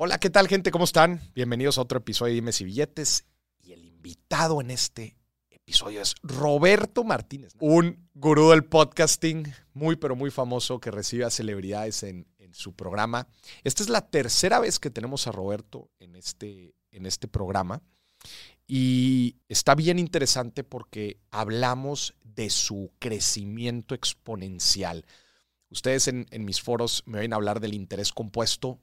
Hola, ¿qué tal gente? ¿Cómo están? Bienvenidos a otro episodio de Dimes y Billetes. Y el invitado en este episodio es Roberto Martínez, un gurú del podcasting muy pero muy famoso que recibe a celebridades en, su programa. Esta es la tercera vez que tenemos a Roberto en este, en este programa. Y está bien interesante porque hablamos de su crecimiento exponencial. Ustedes en, mis foros me ven hablar del interés compuesto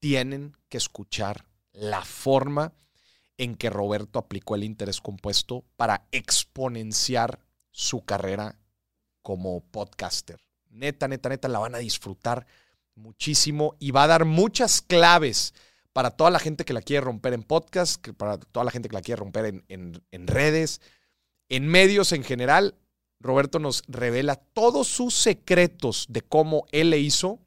tienen que escuchar la forma en que Roberto aplicó el interés compuesto para exponenciar su carrera como podcaster. Neta, neta, neta, la van a disfrutar muchísimo y va a dar muchas claves para toda la gente que la quiere romper en podcast, para toda la gente que la quiere romper en, en, en redes, en medios en general. Roberto nos revela todos sus secretos de cómo él le hizo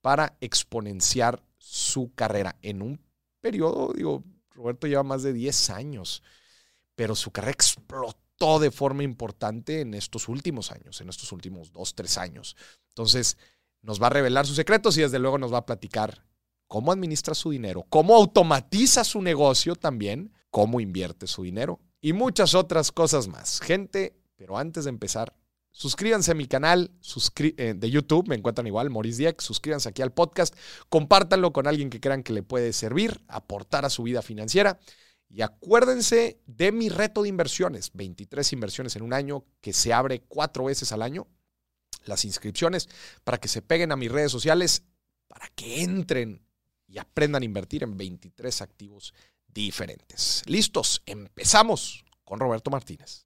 para exponenciar su carrera en un periodo, digo, Roberto lleva más de 10 años, pero su carrera explotó de forma importante en estos últimos años, en estos últimos 2, 3 años. Entonces, nos va a revelar sus secretos y desde luego nos va a platicar cómo administra su dinero, cómo automatiza su negocio también, cómo invierte su dinero y muchas otras cosas más. Gente, pero antes de empezar, Suscríbanse a mi canal eh, de YouTube, me encuentran igual, Maurice Dieck. Suscríbanse aquí al podcast, compártanlo con alguien que crean que le puede servir, aportar a su vida financiera. Y acuérdense de mi reto de inversiones, 23 inversiones en un año, que se abre cuatro veces al año. Las inscripciones para que se peguen a mis redes sociales, para que entren y aprendan a invertir en 23 activos diferentes. Listos, empezamos con Roberto Martínez.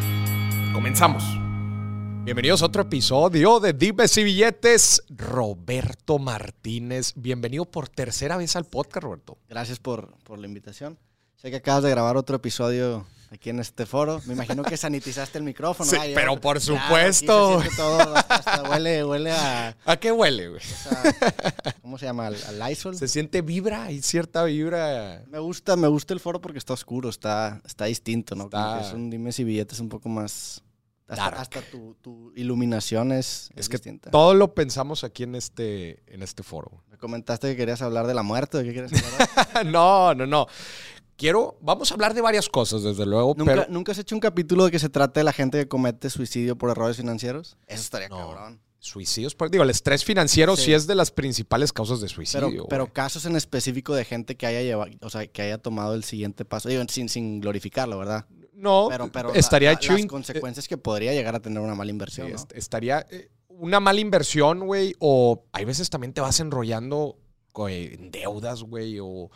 Comenzamos. Bienvenidos a otro episodio de Dimes y Billetes. Roberto Martínez, bienvenido por tercera vez al podcast, Roberto. Gracias por, por la invitación. Sé que acabas de grabar otro episodio aquí en este foro. Me imagino que sanitizaste el micrófono. Sí, pero por supuesto. todo, hasta, huele, huele a... ¿A qué huele, güey? ¿Cómo se llama? ¿Al, Lysol? Se siente vibra, hay cierta vibra. Me gusta, me gusta el foro porque está oscuro, está, está distinto, ¿no? es un dime si billetes un poco más... Hasta, tu, tu, iluminación es, es, que todo lo pensamos aquí en este, en este foro. Me comentaste que querías hablar de la muerte. ¿De qué quieres hablar? no, no, no quiero, vamos a hablar de varias cosas, desde luego. ¿Nunca, pero... ¿Nunca has hecho un capítulo de que se trate de la gente que comete suicidio por errores financieros? Eso estaría cabrón. Suicidios, pues, digo, el estrés financiero sí. es de las principales causas de suicidio. Pero, pero, casos en específico de gente que haya llevado, o sea, que haya tomado el siguiente paso, digo, sin, sin glorificarlo, ¿verdad? No, pero, pero estaría la, la, las consecuencias que podría llegar a tener una mala inversión. Sí, ¿no? Estaría eh, una mala inversión, güey, o hay veces también te vas enrollando en deudas, güey, o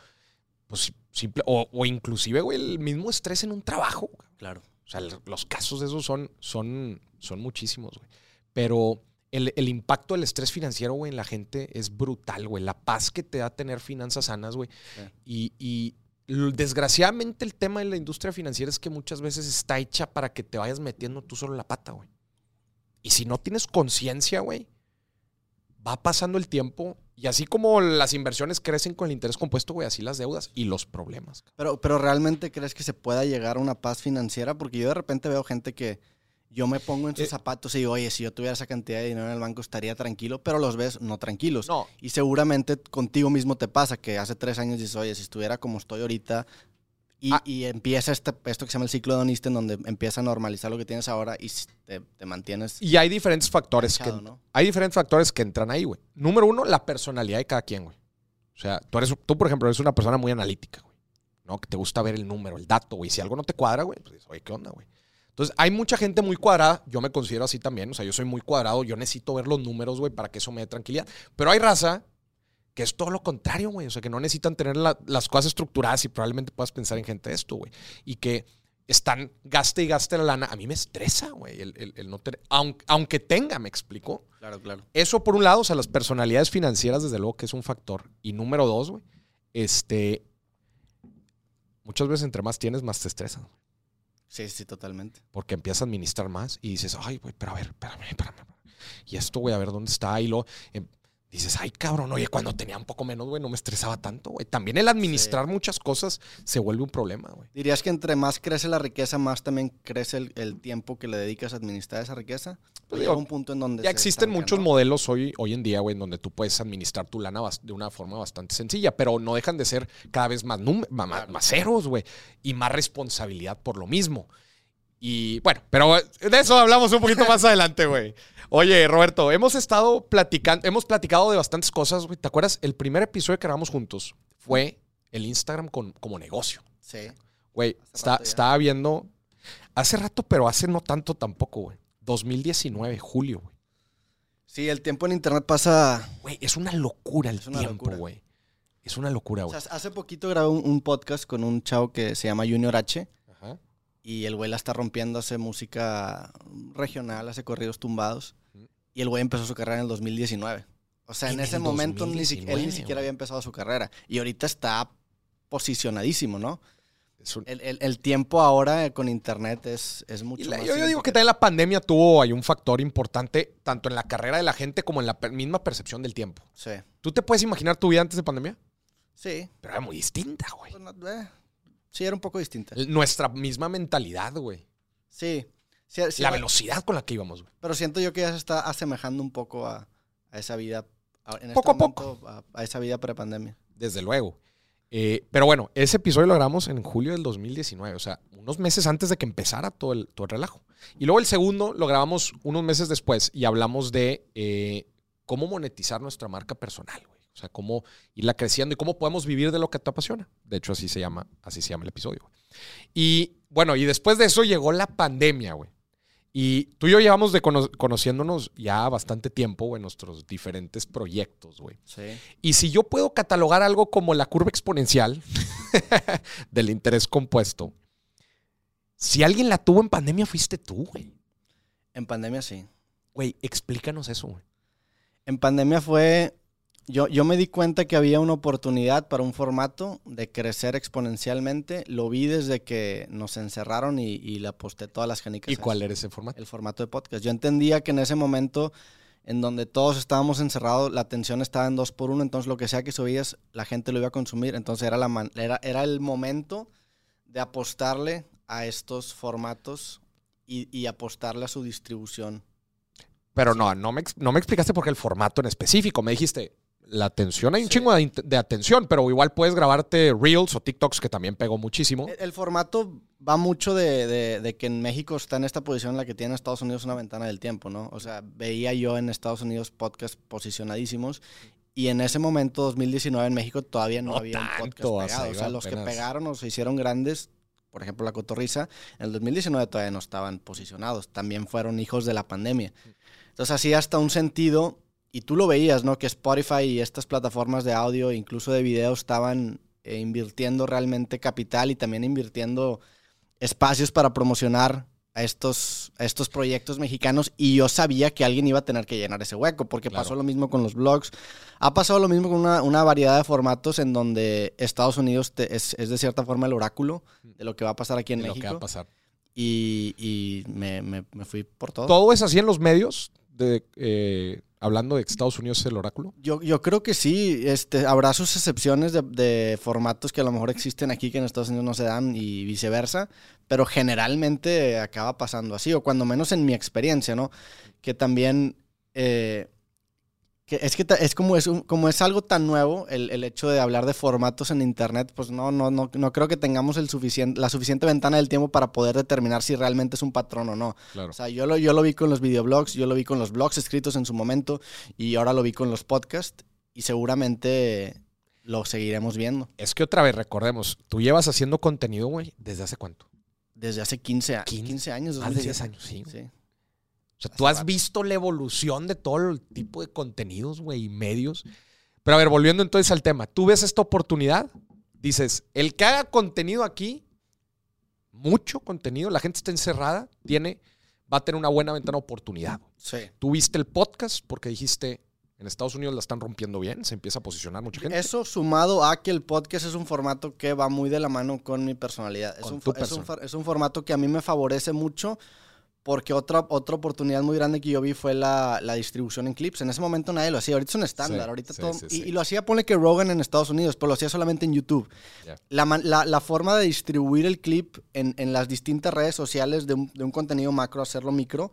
pues simple, o, o, inclusive, güey, el mismo estrés en un trabajo. Claro. O sea, los casos de esos son, son, son muchísimos, güey. Pero el, el, impacto del estrés financiero, güey, en la gente es brutal, güey. La paz que te da tener finanzas sanas, güey. Y, y desgraciadamente el tema de la industria financiera es que muchas veces está hecha para que te vayas metiendo tú solo la pata, güey. Y si no tienes conciencia, güey, va pasando el tiempo y así como las inversiones crecen con el interés compuesto, güey, así las deudas y los problemas. Pero, pero ¿realmente crees que se pueda llegar a una paz financiera? Porque yo de repente veo gente que yo me pongo en sus eh, zapatos y digo, oye, si yo tuviera esa cantidad de dinero en el banco estaría tranquilo, pero los ves no tranquilos. No. Y seguramente contigo mismo te pasa que hace tres años dices, oye, si estuviera como estoy ahorita, y, ah. y, empieza este, esto que se llama el ciclo hedonista, en donde empieza a normalizar lo que tienes ahora y te, te mantienes. Y hay diferentes factores que. ¿no? Hay diferentes factores que entran ahí, güey. Número uno, la personalidad de cada quien, güey. O sea, tú, eres, tú, por ejemplo, eres una persona muy analítica, güey. ¿No? Que te gusta ver el número, el dato, güey. Si algo no te cuadra, güey, pues oye, ¿qué onda, güey? Entonces, hay mucha gente muy cuadrada. Yo me considero así también. O sea, yo soy muy cuadrado. Yo necesito ver los números, güey, para que eso me dé tranquilidad. Pero hay raza que es todo lo contrario, güey. O sea, que no necesitan tener la, las cosas estructuradas y probablemente puedas pensar en gente de esto, güey. Y que están gaste y gaste la lana. A mí me estresa, güey, el, el, el, no tener. Aunque, aunque, tenga, me explico. Claro, claro. Eso por un lado, o sea, las personalidades financieras, desde luego que es un factor. Y número dos, güey, este, muchas veces entre más tienes, más te estresas. Sí, sí, totalmente. Porque empiezas a administrar más y dices, ay, güey, pero a ver, espérame, espérame. Y esto, güey, a ver dónde está. Y lo dices, ay, cabrón, oye, cuando tenía un poco menos, güey, no me estresaba tanto, güey. También el administrar muchas cosas se vuelve un problema, güey. ¿Dirías que entre más crece la riqueza, más también crece el, el tiempo que le dedicas a administrar esa riqueza? Pues Llega digo, un punto en donde Ya existen muchos modelos hoy, hoy en día, güey, en donde tú puedes administrar tu lana de una forma bastante sencilla, pero no dejan de ser cada vez más, ma- ma- más ceros, güey, y más responsabilidad por lo mismo. Y bueno, pero de eso hablamos un poquito más adelante, güey. Oye, Roberto, hemos estado platicando, hemos platicado de bastantes cosas, güey. ¿Te acuerdas? El primer episodio que grabamos juntos fue el Instagram con, como negocio. Sí. Güey, está- estaba viendo hace rato, pero hace no tanto tampoco, güey. 2019, julio, güey. Sí, el tiempo en internet pasa. Güey, es una locura el una tiempo, güey. Es una locura, O güey. sea, hace poquito grabé un, un podcast con un chavo que se llama Junior H. Y el güey la está rompiendo, hace música regional, hace corridos tumbados. Y el güey empezó su carrera en el 2019. O sea, en, En ese momento él 2019, ni siquiera había empezado su carrera. Y ahorita está posicionadísimo, ¿no? Un- El, el- el tiempo ahora con internet es, es mucho la- más. yo, yo digo que también la pandemia tuvo ahí un factor importante, tanto en la carrera de la gente como en la per- misma percepción del tiempo. Sí. ¿Tú te puedes imaginar tu vida antes de pandemia? Sí. Pero era muy distinta, güey. Pues no- eh, sí, era un poco distinta. Nuestra misma mentalidad, güey. Sí. Sí, sí, La velocidad con la que íbamos, güey. Pero siento yo que ya se está asemejando un poco a, a esa vida. a- en este Poco a momento, A, a esa vida prepandemia. Desde luego. Eh, pero bueno, ese episodio lo grabamos en julio del 2019, o sea, unos meses antes de que empezara todo el, todo el relajo. Y luego el segundo lo grabamos unos meses después y hablamos de eh, cómo monetizar nuestra marca personal, güey. O sea, cómo irla creciendo y cómo podemos vivir de lo que te apasiona. De hecho, así se llama, así se llama el episodio. güey. Y bueno, y después de eso llegó la pandemia, güey. Y tú y yo llevamos de cono- conociéndonos ya bastante tiempo, güey, en nuestros diferentes proyectos, güey. Sí. Y si yo puedo catalogar algo como la curva exponencial del interés compuesto, si alguien la tuvo en pandemia fuiste tú, güey. En pandemia sí. Güey, explícanos eso, güey. En pandemia fue. Yo, yo me di cuenta que había una oportunidad para un formato de crecer exponencialmente. Lo vi desde que nos encerraron y, y le aposté todas las canicas. ¿Y cuál era ese formato? El formato de podcast. Yo entendía que en ese momento, en donde todos estábamos encerrados, la atención estaba en dos por uno. Entonces, lo que sea que subías, la gente lo iba a consumir. Entonces, era, la man- era, era el momento de apostarle a estos formatos y, y apostarle a su distribución. Pero no, no me, no me explicaste por qué el formato en específico. Me dijiste, la atención, hay un Sí. chingo de, atención, pero igual puedes grabarte Reels o TikToks, que también pegó muchísimo. El, el formato va mucho de, de- de que en México está en esta posición en la que tiene Estados Unidos una ventana del tiempo, ¿no? O sea, veía yo en Estados Unidos podcasts posicionadísimos y en ese momento, 2019, en México todavía no, No había un podcast pegado. O sea, los que pegaron o se hicieron grandes, por ejemplo, La Cotorriza, en el 2019 todavía no estaban posicionados. También fueron hijos de la pandemia. Entonces, así hasta un sentido, y tú lo veías, ¿no? Que Spotify y estas plataformas de audio, incluso de video, estaban eh, invirtiendo realmente capital y también invirtiendo espacios para promocionar a estos, a estos proyectos mexicanos y yo sabía que alguien iba a tener que llenar ese hueco porque Claro. pasó lo mismo con los blogs, ha pasado lo mismo con una, una variedad de formatos en donde Estados Unidos te- es, es de cierta forma el oráculo de lo que va a pasar aquí en de lo que va a México pasar. y, y me, me- me fui por todo. ¿Todo es así en los medios? De, eh, hablando de que Estados Unidos es el oráculo. Yo, yo creo que sí, este, habrá sus excepciones de, de formatos que a lo mejor existen aquí que en Estados Unidos no se dan y viceversa, pero generalmente acaba pasando así, o cuando menos en mi experiencia, ¿no? Que también, eh, que es que es como es, un- como es algo tan nuevo el, el hecho de hablar de formatos en Internet, pues no, no, no, no creo que tengamos el suficiente, la suficiente ventana del tiempo para poder determinar si realmente es un patrón o no. Claro. O sea, yo lo, yo lo vi con los videoblogs, yo lo vi con los blogs escritos en su momento y ahora lo vi con los podcasts y seguramente lo seguiremos viendo. Es que otra vez, recordemos, tú llevas haciendo contenido, güey, ¿desde hace cuánto? Desde hace 15, a- 15, 15 años. Más de 2007. 10 años, sí. Sí. O sea, tú has rato. visto la evolución de todo el tipo de contenidos, güey, y medios. Pero a ver, volviendo entonces al tema, tú ves esta oportunidad, dices, el que haga contenido aquí, mucho contenido, la gente está encerrada, tiene, va a tener una buena ventana de oportunidad. Sí. Tú viste el podcast porque dijiste, en Estados Unidos la están rompiendo bien, se empieza a posicionar mucha gente. Eso sumado a que el podcast es un formato que va muy de la mano con mi personalidad. Es Con un, tu es, un, es un formato que a mí me favorece mucho porque otra, otra oportunidad muy grande que yo vi fue la, la distribución en clips. En ese momento nadie lo hacía, ahorita es un estándar. Sí, ahorita sí, todo, sí, y, lo hacía, ponle que Rogan en Estados Unidos, pero lo hacía solamente en YouTube. La, la- la forma de distribuir el clip en, en las distintas redes sociales de un, de un contenido macro, hacerlo micro,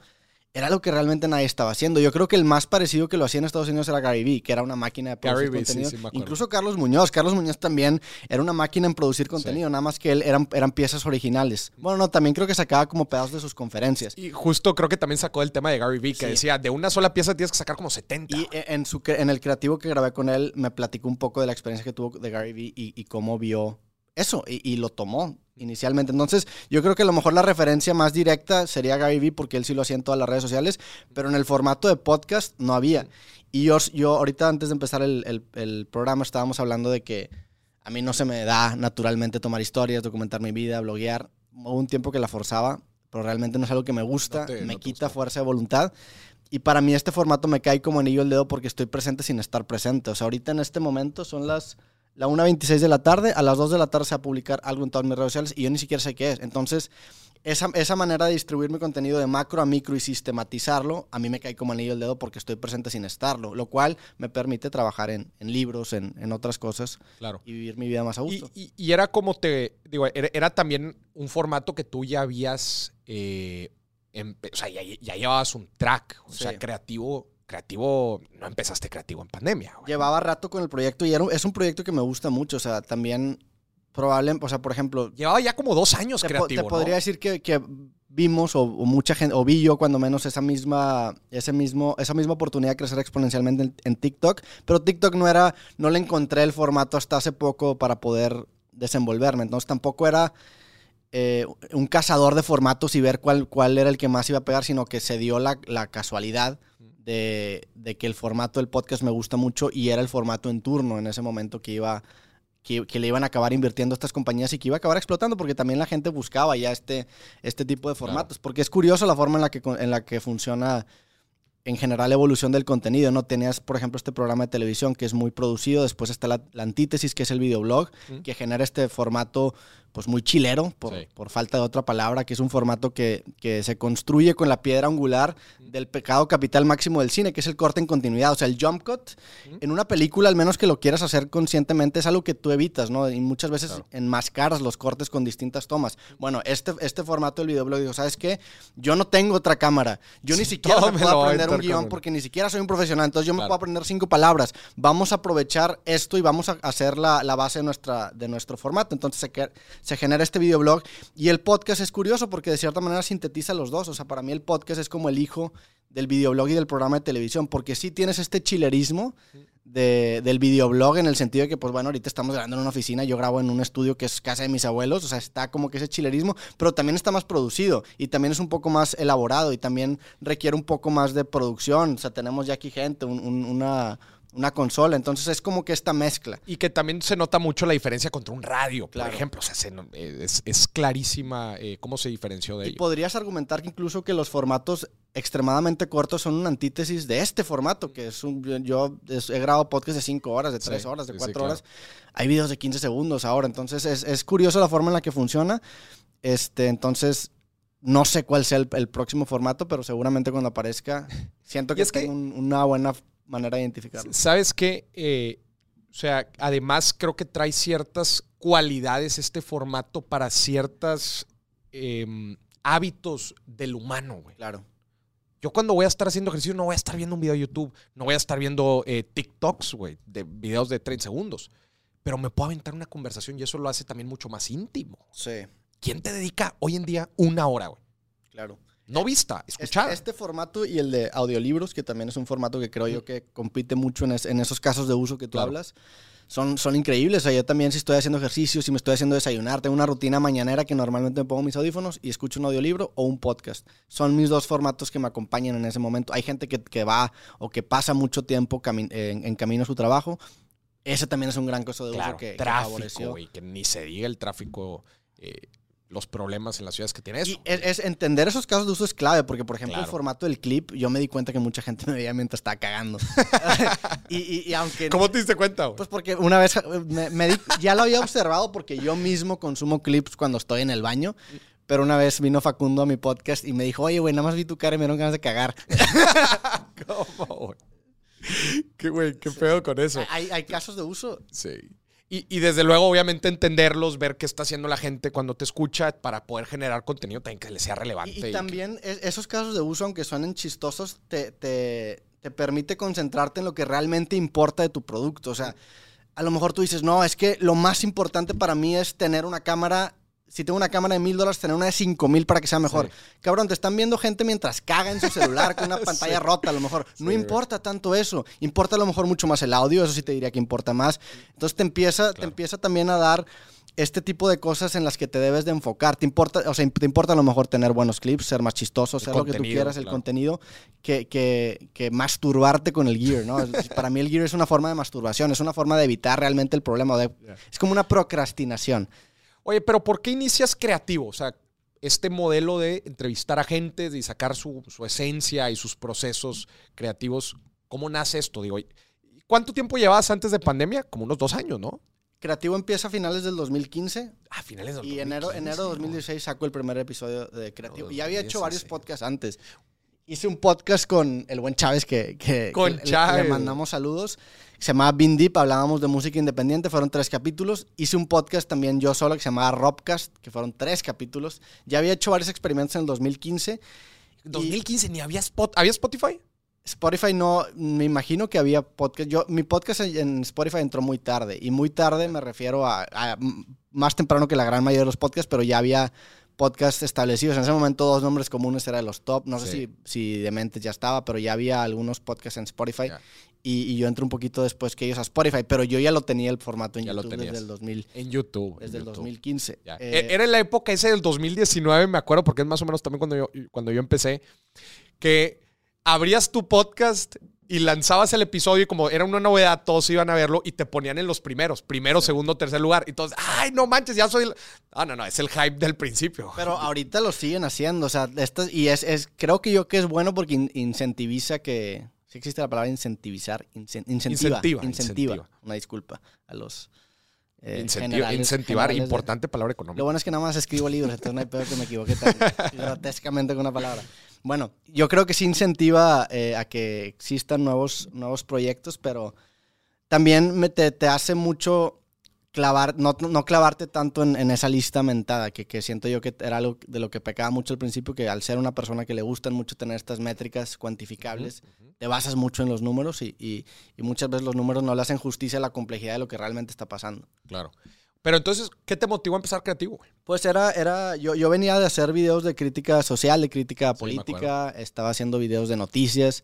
era lo que realmente nadie estaba haciendo. Yo creo que el más parecido que lo hacía en Estados Unidos era Gary Vee, que era una máquina de producir Gary sí, contenido. sí, acuerdo. Incluso Carlos Muñoz. Carlos Muñoz también era una máquina en producir contenido, nada más que él eran, eran piezas originales. Bueno, no, también creo que sacaba como pedazos de sus conferencias. Y justo creo que también sacó el tema de Gary Vee, que Sí. decía, de una sola pieza tienes que sacar como 70. Y e- en, su, en el creativo que grabé con él, me platicó un poco de la experiencia que tuvo de Gary Vee y, y cómo vio eso y, y lo tomó inicialmente. Entonces, yo creo que a lo mejor la referencia más directa sería Gary Vee porque él sí lo hacía en todas las redes sociales, pero en el formato de podcast no había. Y yo, yo ahorita antes de empezar el, el- el programa estábamos hablando de que a mí no se me da naturalmente tomar historias, documentar mi vida, bloguear. Hubo un tiempo que la forzaba, pero realmente no es algo que me gusta, No te- me no quita gusta. fuerza de voluntad. Y para mí este formato me cae como anillo al dedo porque estoy presente sin estar presente. O sea, ahorita en este momento son las la 1.26 de la tarde, a las 2 de la tarde se va a publicar algo en todas mis redes sociales y yo ni siquiera sé qué es. Entonces, esa, esa manera de distribuir mi contenido de macro a micro y sistematizarlo, a mí me cae como anillo al dedo porque estoy presente sin estarlo, lo cual me permite trabajar en, en libros, en, en otras cosas Claro. y vivir mi vida más a Y, gusto. y- y era como te, digo, era, era también un formato que tú ya habías, eh, o sea, ya, ya llevabas un track, o sea, creativo, creativo, no empezaste creativo en pandemia. güey. Llevaba rato con el proyecto y era es un proyecto que me gusta mucho, o sea, también probable, o sea, por ejemplo, Llevaba ya como dos años te, po- creativo, te ¿no? podría decir que, que vimos o, o mucha gente o vi yo cuando menos esa misma ese mismo esa misma oportunidad de crecer exponencialmente en, en TikTok pero TikTok no era no le encontré el formato hasta hace poco para poder desenvolverme entonces tampoco era eh, un cazador de formatos y ver cuál, cuál era el que más iba a pegar sino que se dio la, la casualidad de, de que el formato del podcast me gusta mucho y era el formato en turno en ese momento que iba que, que le iban a acabar invirtiendo a estas compañías y que iba a acabar explotando porque también la gente buscaba ya este, este tipo de formatos. Porque es curioso la forma en la que, en la que funciona en general la evolución del contenido, ¿no? Tenías, por ejemplo, este programa de televisión que es muy producido, después está la, la antítesis, que es el videoblog, Ujú. que genera este formato pues muy chilero, por, Sí. por falta de otra palabra, que es un formato que, que se construye con la piedra angular del pecado capital máximo del cine, que es el corte en continuidad, o sea, el jump cut. En una película, al menos que lo quieras hacer conscientemente, es algo que tú evitas, ¿no? Y muchas veces Claro. enmascaras los cortes con distintas tomas. Bueno, este, este formato del videoblog, digo, ¿sabes qué? Yo no tengo otra cámara. Yo ni siquiera me puedo aprender un guion porque ni siquiera soy un profesional. Entonces yo me Claro. puedo aprender cinco palabras. Vamos a aprovechar esto y vamos a hacer la, la base de, nuestra, de nuestro formato. Entonces se, se genera este videoblog y el podcast es curioso porque de cierta manera sintetiza los dos. O sea, para mí el podcast es como el hijo del videoblog y del programa de televisión porque sí tienes este chilerismo de- del videoblog en el sentido de que, pues bueno, ahorita estamos grabando en una oficina, yo grabo en un estudio que es casa de mis abuelos, o sea, está como que ese chilerismo, pero también está más producido y también es un poco más elaborado y también requiere un poco más de producción, o sea, tenemos ya aquí gente, un- un- una, una consola, entonces es como que esta mezcla. Y que también se nota mucho la diferencia contra un radio, Claro. por ejemplo. O sea, se eh, es, es clarísima eh, cómo se diferenció de Y ello. podrías argumentar que incluso que los formatos extremadamente cortos son una antítesis de este formato, que es un, yo es- he grabado podcast de 5 horas, de 3 Sí, horas, de sí, sí, 4 claro. horas. Hay videos de 15 segundos ahora, entonces es, es curioso la forma en la que funciona. Este, entonces, no sé cuál sea el, el próximo formato, pero seguramente cuando aparezca, siento que es que- tengo un- una buena manera de identificarlo. ¿Sabes qué? Eh, o sea, además creo que trae ciertas cualidades este formato para ciertos hábitos del humano, güey. Claro. Yo cuando voy a estar haciendo ejercicio no voy a estar viendo un video de YouTube, no voy a estar viendo eh, TikToks, güey, de videos de 30 segundos. Pero me puedo aventar una conversación y eso lo hace también mucho más íntimo. Sí, ¿Quién te dedica hoy en día una hora, güey? claro. No vista, escuchada. este formato y el de audiolibros, que también es un formato que creo yo que compite mucho en, es- en esos casos de uso que tú Claro. hablas, son, son increíbles. O sea, yo también si estoy haciendo ejercicio, si me estoy haciendo desayunar, tengo una rutina mañanera que normalmente me pongo mis audífonos y escucho un audiolibro o un podcast. Son mis dos formatos que me acompañan en ese momento. Hay gente que, que va o que pasa mucho tiempo cami- en, en camino a su trabajo. Ese también es un gran costo de uso que, que tráfico, güey, que ni se diga el tráfico. eh, los problemas en las ciudades que tiene eso. Y es, entender esos casos de uso es clave, porque por ejemplo el formato del clip, yo me di cuenta que mucha gente me veía mientras estaba cagando. y, y- y aunque... ¿Cómo te diste cuenta? Pues porque una vez me, me di- ya lo había observado porque yo mismo consumo clips cuando estoy en el baño. Pero una vez vino Facundo a mi podcast y me dijo, oye, güey, nada más vi tu cara y me dieron ganas de cagar. ¿Cómo, güey? Qué, güey, qué pedo con eso. hay, hay casos de uso. Sí. Y, y desde luego, obviamente, entenderlos, ver qué está haciendo la gente cuando te escucha para poder generar contenido también que le sea relevante. Y, también es- esos casos de uso, aunque suenen chistosos, te, te, te permite concentrarte en lo que realmente importa de tu producto. O sea, a lo mejor tú dices, no, es que lo más importante para mí es tener una cámara. Si tengo una cámara de mil dólares, tener una de cinco mil para que sea mejor. Sí. Cabrón, te están viendo gente mientras caga en su celular con una pantalla Sí. rota, a lo mejor. No importa tanto eso. Importa a lo mejor mucho más el audio, eso sí te diría que importa más. Entonces te empieza, te Claro. empieza también a dar este tipo de cosas en las que te debes de enfocar. Te importa, o sea, te importa a lo mejor tener buenos clips, ser más chistoso, ser lo que tú quieras, el claro. contenido, que, que, que masturbarte con el gear, ¿no? Para mí el gear es una forma de masturbación, es una forma de evitar realmente el problema. de-. Es como una procrastinación. Oye, pero ¿por qué inicias creativo? O sea, este modelo de entrevistar a gente, de sacar su, su esencia y sus procesos creativos, ¿cómo nace esto? Digo, ¿cuánto tiempo llevabas antes de pandemia? Como unos dos años, ¿no? Creativo empieza a finales del 2015 A finales del y enero, 2015, enero de ¿no? 2016 saco el primer episodio de Creativo. No, Y había hecho varios 2016. podcasts antes. Hice un podcast con el buen Chávez que, que- Con que le- Chávez. le mandamos saludos. Se llamaba Bean Deep, hablábamos de música independiente, fueron tres capítulos. Hice un podcast también yo solo que se llamaba Robcast, que fueron tres capítulos. Ya había hecho varios experimentos en el 2015. 2015 ni había Spot, ¿había Spotify? Spotify no, me imagino que había podcast. Yo, mi podcast en- Spotify entró muy tarde. Y muy tarde me refiero a, más temprano que la gran mayoría de los podcasts, pero ya había podcasts establecidos. En ese momento dos nombres comunes eran los top. No sé Sí. si, si Dementes ya estaba, pero ya había algunos podcasts en Spotify. Y, y yo entré un poquito después que ellos a Spotify, pero yo ya lo tenía el formato en Ya YouTube desde el, 2000, En YouTube. en desde el YouTube. 2015. Ya. Eh, E- Era en la época ese del 2019, me acuerdo, porque es más o menos también cuando yo, cuando yo empecé, que abrías tu podcast y lanzabas el episodio y como era una novedad, todos iban a verlo y te ponían en los primeros, primero, segundo, tercer lugar. Y todos, ay, no manches, ya soy... el-". Ah, no, no, es el hype del principio. Pero ahorita lo siguen haciendo, o sea, estas, y es, es, creo que yo que es bueno porque in- incentiviza que, si existe la palabra incentivizar, Incen- incentiva, Incentiva, incentiva, incentiva. una disculpa a los eh, Incentiva- generales- incentivar, generales de- importante palabra Lo económica. bueno es que nada más escribo libros, entonces no hay peor que me equivoque tan grotescamente con una palabra. Bueno, yo creo que sí incentiva eh, a que existan nuevos, nuevos proyectos, pero también me- te, te hace mucho clavar, no, no clavarte tanto en, en esa lista mentada, que, que siento yo que era algo de lo que pecaba mucho al principio, que al ser una persona que le gustan mucho tener estas métricas cuantificables, te basas mucho en los números y, y- y muchas veces los números no le hacen justicia a la complejidad de lo que realmente está pasando. Claro. Pero entonces, ¿qué te motivó a empezar creativo? güey? Pues era, era yo, yo venía de hacer videos de crítica social, de crítica Sí, política, estaba haciendo videos de noticias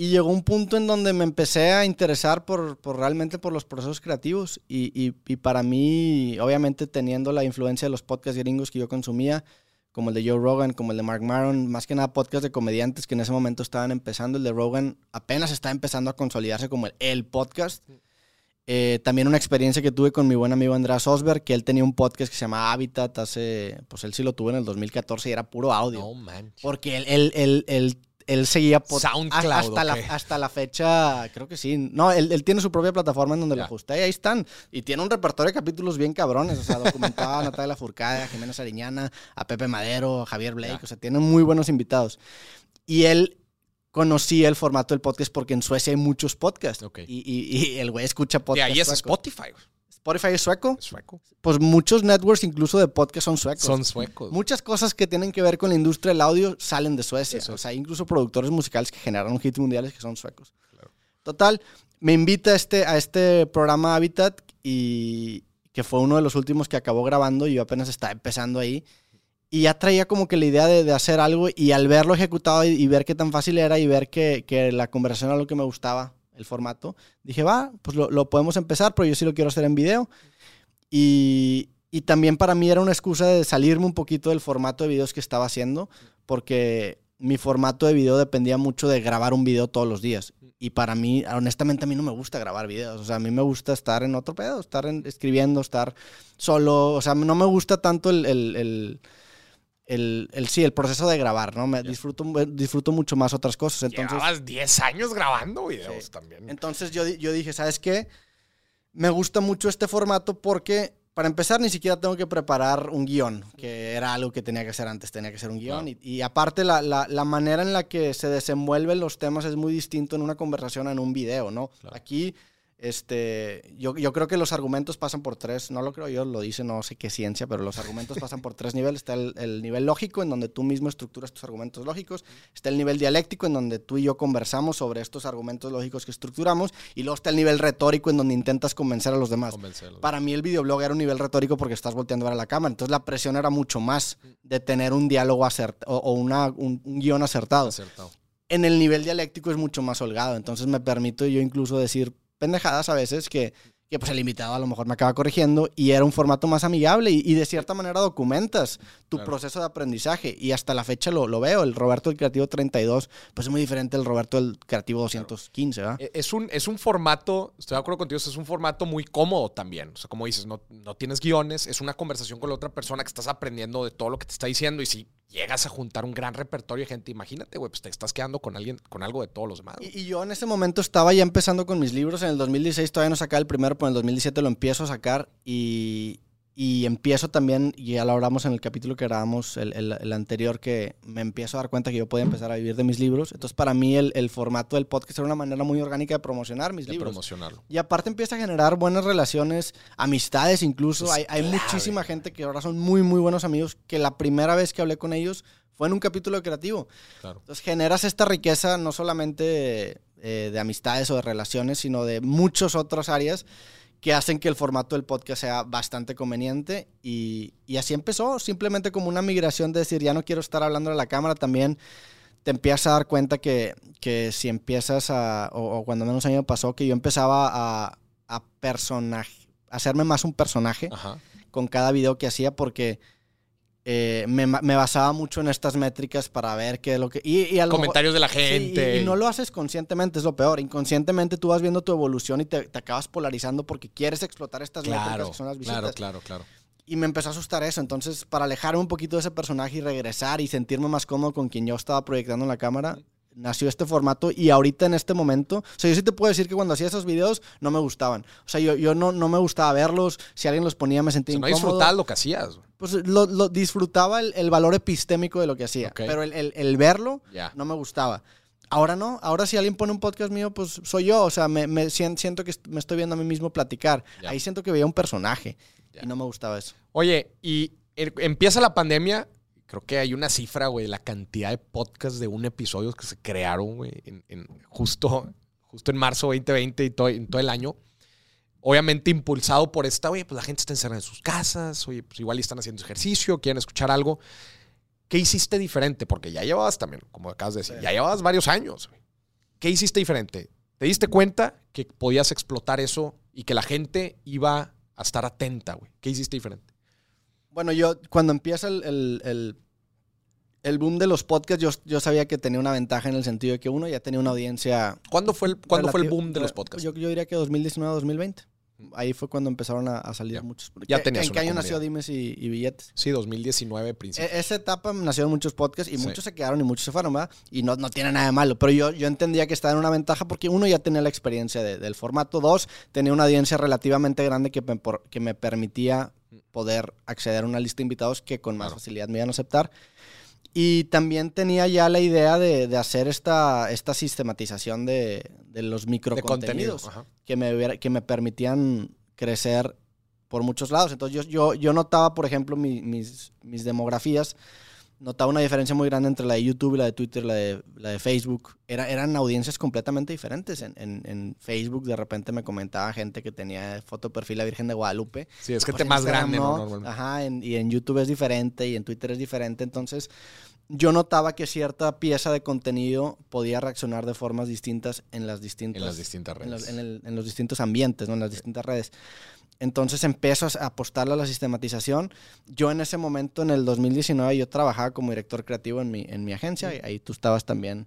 y llegó un punto en donde me empecé a interesar por, por realmente por los procesos creativos y, y- y para mí, obviamente teniendo la influencia de los podcasts gringos que yo consumía, como el de Joe Rogan, como el de Mark Maron, más que nada podcasts de comediantes que en ese momento estaban empezando, el de Rogan apenas está empezando a consolidarse como el, el podcast. Eh, también una experiencia que tuve con mi buen amigo András Osberg, que él tenía un podcast que se llama Habitat hace, pues él sí lo tuvo en el 2014 y era puro audio. No. Porque él, él, él, él, él seguía SoundCloud, hasta, la, hasta la fecha, creo que sí. No, él, él tiene su propia plataforma en donde Ya. lo ajusta y ahí están. Y tiene un repertorio de capítulos bien cabrones. O sea, documentaba a Natalia Furcada, a Jimena Sariñana, a Pepe Madero, a Javier Blake. Ya. O sea, tienen muy buenos invitados. Y él conocía el formato del podcast porque en Suecia hay muchos podcasts. Y, y- y el güey escucha podcasts. ahí es. Spotify. Spotify es sueco. Es sueco. Pues muchos networks, incluso de podcast, son suecos. Son suecos. Muchas cosas que tienen que ver con la industria del audio salen de Suecia. Eso O sea, hay incluso productores musicales que generaron hits mundiales que son suecos. Claro. Total, me invita a este, a este programa Habitat y que fue uno de los últimos que acabó grabando y yo apenas estaba empezando ahí. Y ya traía como que la idea de, de hacer algo y al verlo ejecutado y, y ver qué tan fácil era y ver que, que la conversación era lo que me gustaba, el formato, dije, va, pues lo, lo podemos empezar, pero yo sí lo quiero hacer en video. Y, y también para mí era una excusa de salirme un poquito del formato de videos que estaba haciendo, porque mi formato de video dependía mucho de grabar un video todos los días. Y para mí, honestamente, a mí no me gusta grabar videos. O sea, a mí me gusta estar en otro pedo, estar en- escribiendo, estar solo. O sea, no me gusta tanto el, el- el- sí, el proceso de grabar, ¿no? Me disfruto, disfruto mucho más otras cosas. Entonces, Llevabas 10 años grabando videos Sí. también. entonces yo, yo dije, ¿sabes qué? Me gusta mucho este formato porque, para empezar, ni siquiera tengo que preparar un guion, que era algo que tenía que hacer antes, tenía que ser un guion. Claro. Y, y aparte, la, la- la manera en la que se desenvuelven los temas es muy distinto en una conversación a en un video, ¿no? Claro. Aquí, este, yo, yo creo que los argumentos pasan por tres, no lo creo yo, lo dice no sé qué ciencia, pero los argumentos pasan por tres niveles. Está el, el nivel lógico, en donde tú mismo estructuras tus argumentos lógicos. Está el nivel dialéctico, en donde tú y yo conversamos sobre estos argumentos lógicos que estructuramos. Y luego está el nivel retórico, en donde intentas convencer a los demás. Convencerlos. Para mí el videoblog era un nivel retórico porque estás volteando a ver a la cámara. Entonces la presión era mucho más de tener un diálogo acertado o, o una, un, un guion acertado. Acertado. En el nivel dialéctico es mucho más holgado. Entonces me permito yo incluso decir pendejadas a veces que, que pues el invitado a lo mejor me acaba corrigiendo y era un formato más amigable y, y de cierta manera documentas tu Claro. proceso de aprendizaje y hasta la fecha lo, lo veo. El Roberto del Creativo 32 pues es muy diferente al Roberto del Creativo 215, ¿verdad? Eh, Es un, es un formato, estoy de acuerdo contigo, es un formato muy cómodo también. O sea, como dices, no, no tienes guiones, es una conversación con la otra persona que estás aprendiendo de todo lo que te está diciendo. Y si llegas a juntar un gran repertorio de gente, imagínate, güey, pues te estás quedando con alguien, con algo de todos los demás. Y, y yo en ese momento estaba ya empezando con mis libros. En el 2016 todavía no sacaba el primero, pero en el 2017 lo empiezo a sacar y, y empiezo también, y ya lo hablamos en el capítulo que grabamos, el, el- el anterior, que me empiezo a dar cuenta que yo podía empezar a vivir de mis libros. Entonces para mí el, el formato del podcast era una manera muy orgánica de promocionar mis de libros. promocionarlo. Y aparte empieza a generar buenas relaciones, amistades incluso. Eso es hay muchísima gente que ahora son muy, muy buenos amigos, que la primera vez que hablé con ellos fue en un capítulo creativo. Claro. Entonces generas esta riqueza no solamente eh, de amistades o de relaciones, sino de muchas otras áreas que hacen que el formato del podcast sea bastante conveniente. Y, y así empezó, simplemente como una migración de decir, ya no quiero estar hablando a la cámara, también te empiezas a dar cuenta que, que si empiezas a, o, o cuando menos a mí me pasó, que yo empezaba a, a personaje, a hacerme más un personaje Ajá. con cada video que hacía porque eh, me, me basaba mucho en estas métricas para ver qué es lo que... Y, y Comentarios de la Sí, y- gente. y, no lo haces conscientemente, es lo peor. Inconscientemente tú vas viendo tu evolución y te, te acabas polarizando porque quieres explotar estas métricas Claro, que son las visitas. claro, claro, claro. Y me empezó a asustar eso. Entonces, para alejarme un poquito de ese personaje y regresar y sentirme más cómodo con quien yo estaba proyectando en la cámara, nació este formato. Y ahorita en este momento, o sea, yo sí te puedo decir que cuando hacía esos videos no me gustaban. O sea, yo, yo no, no me gustaba verlos. Si alguien los ponía, me O sentía sea, no incómodo. disfrutabas lo que hacías. Pues lo, lo disfrutaba el, el valor epistémico de lo que hacía. Pero el, el- el verlo no me gustaba. Ahora no, ahora si alguien pone un podcast mío, pues soy yo, o sea, me, me sien- siento que me estoy viendo a mí mismo platicar. Ahí siento que veía un personaje y no me gustaba eso. Oye, y empieza la pandemia. Creo que hay una cifra, güey, de la cantidad de podcasts de un episodio que se crearon, güey, en, en- justo, justo en marzo 2020 y todo, en todo el año. Obviamente impulsado por esta, oye, pues la gente está encerrada en sus casas, oye, pues igual están haciendo ejercicio, quieren escuchar algo. ¿Qué hiciste diferente? Porque ya llevabas también, como acabas de decir, Sí. ya llevabas varios años. ¿Qué hiciste diferente? ¿Te diste cuenta que podías explotar eso y que la gente iba a estar atenta, güey? ¿Qué hiciste diferente? Bueno, yo cuando empieza el, el- el- el boom de los podcasts, yo, yo sabía que tenía una ventaja en el sentido de que uno ya tenía una audiencia ¿Cuándo fue el, ¿cuándo fue el boom de los podcasts? Yo, yo diría que 2019-2020. Ahí fue cuando empezaron a, a salir Ya. muchos. Ya ¿Qué- tenías ¿En qué año nació. Dimes y, y Billetes? Sí, 2019, principio. E- esa etapa nacieron muchos podcasts y Sí. muchos se quedaron y muchos se fueron, ¿verdad? Y no, no tiene nada de malo, pero yo, yo entendía que estaba en una ventaja porque uno ya tenía la experiencia de- del formato, dos, tenía una audiencia relativamente grande que me, por- que me permitía poder acceder a una lista de invitados que con más Claro. facilidad me iban a aceptar. Y también tenía ya la idea de, de hacer esta, esta sistematización de, de los contenido. microcontenidos que me, que me permitían crecer por muchos lados. Entonces yo, yo, yo notaba, por ejemplo, mi- mis, mis demografías, notaba una diferencia muy grande entre la de YouTube y la de Twitter, la de, la de Facebook. Era, eran audiencias completamente diferentes. En, en- en Facebook de repente me comentaba gente que tenía foto perfil la Virgen de Guadalupe. Sí, es que te en más Instagram grande, ¿no? Ajá, en- y en YouTube es diferente y en Twitter es diferente. Entonces, yo notaba que cierta pieza de contenido podía reaccionar de formas distintas en las distintas, En las distintas en redes. los, en el- en los distintos ambientes, ¿no? en las distintas redes. Entonces empiezo a apostarle a la sistematización. Yo en ese momento, en el 2019, yo trabajaba como director creativo en mi, en mi agencia. Y ahí tú estabas también.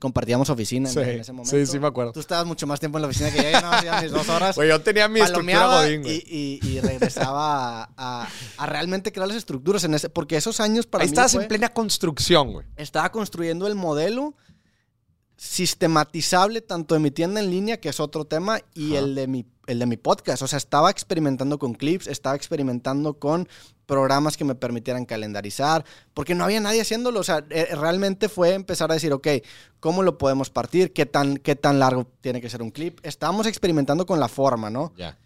Compartíamos oficina Sí, en ese momento. sí, sí me acuerdo. Tú estabas mucho más tiempo en la oficina que yo. Yo no hacía mis dos horas. Güey, yo tenía mi estructura godín, güey. y, y- y regresaba a, a- a realmente crear las estructuras en ese. Porque esos años para Ahí mí. estabas fue- en plena construcción, güey. estaba construyendo el modelo sistematizable tanto de mi tienda en línea, que es otro tema, y Ajá. el de, mi, el de mi podcast. O sea, estaba experimentando con clips, estaba experimentando con programas que me permitieran calendarizar, porque no había nadie haciéndolo. O sea, eh, realmente fue empezar a decir, ok, ¿cómo lo podemos partir? ¿Qué tan, qué tan largo tiene que ser un clip? Estábamos experimentando con la forma, ¿no? Ya.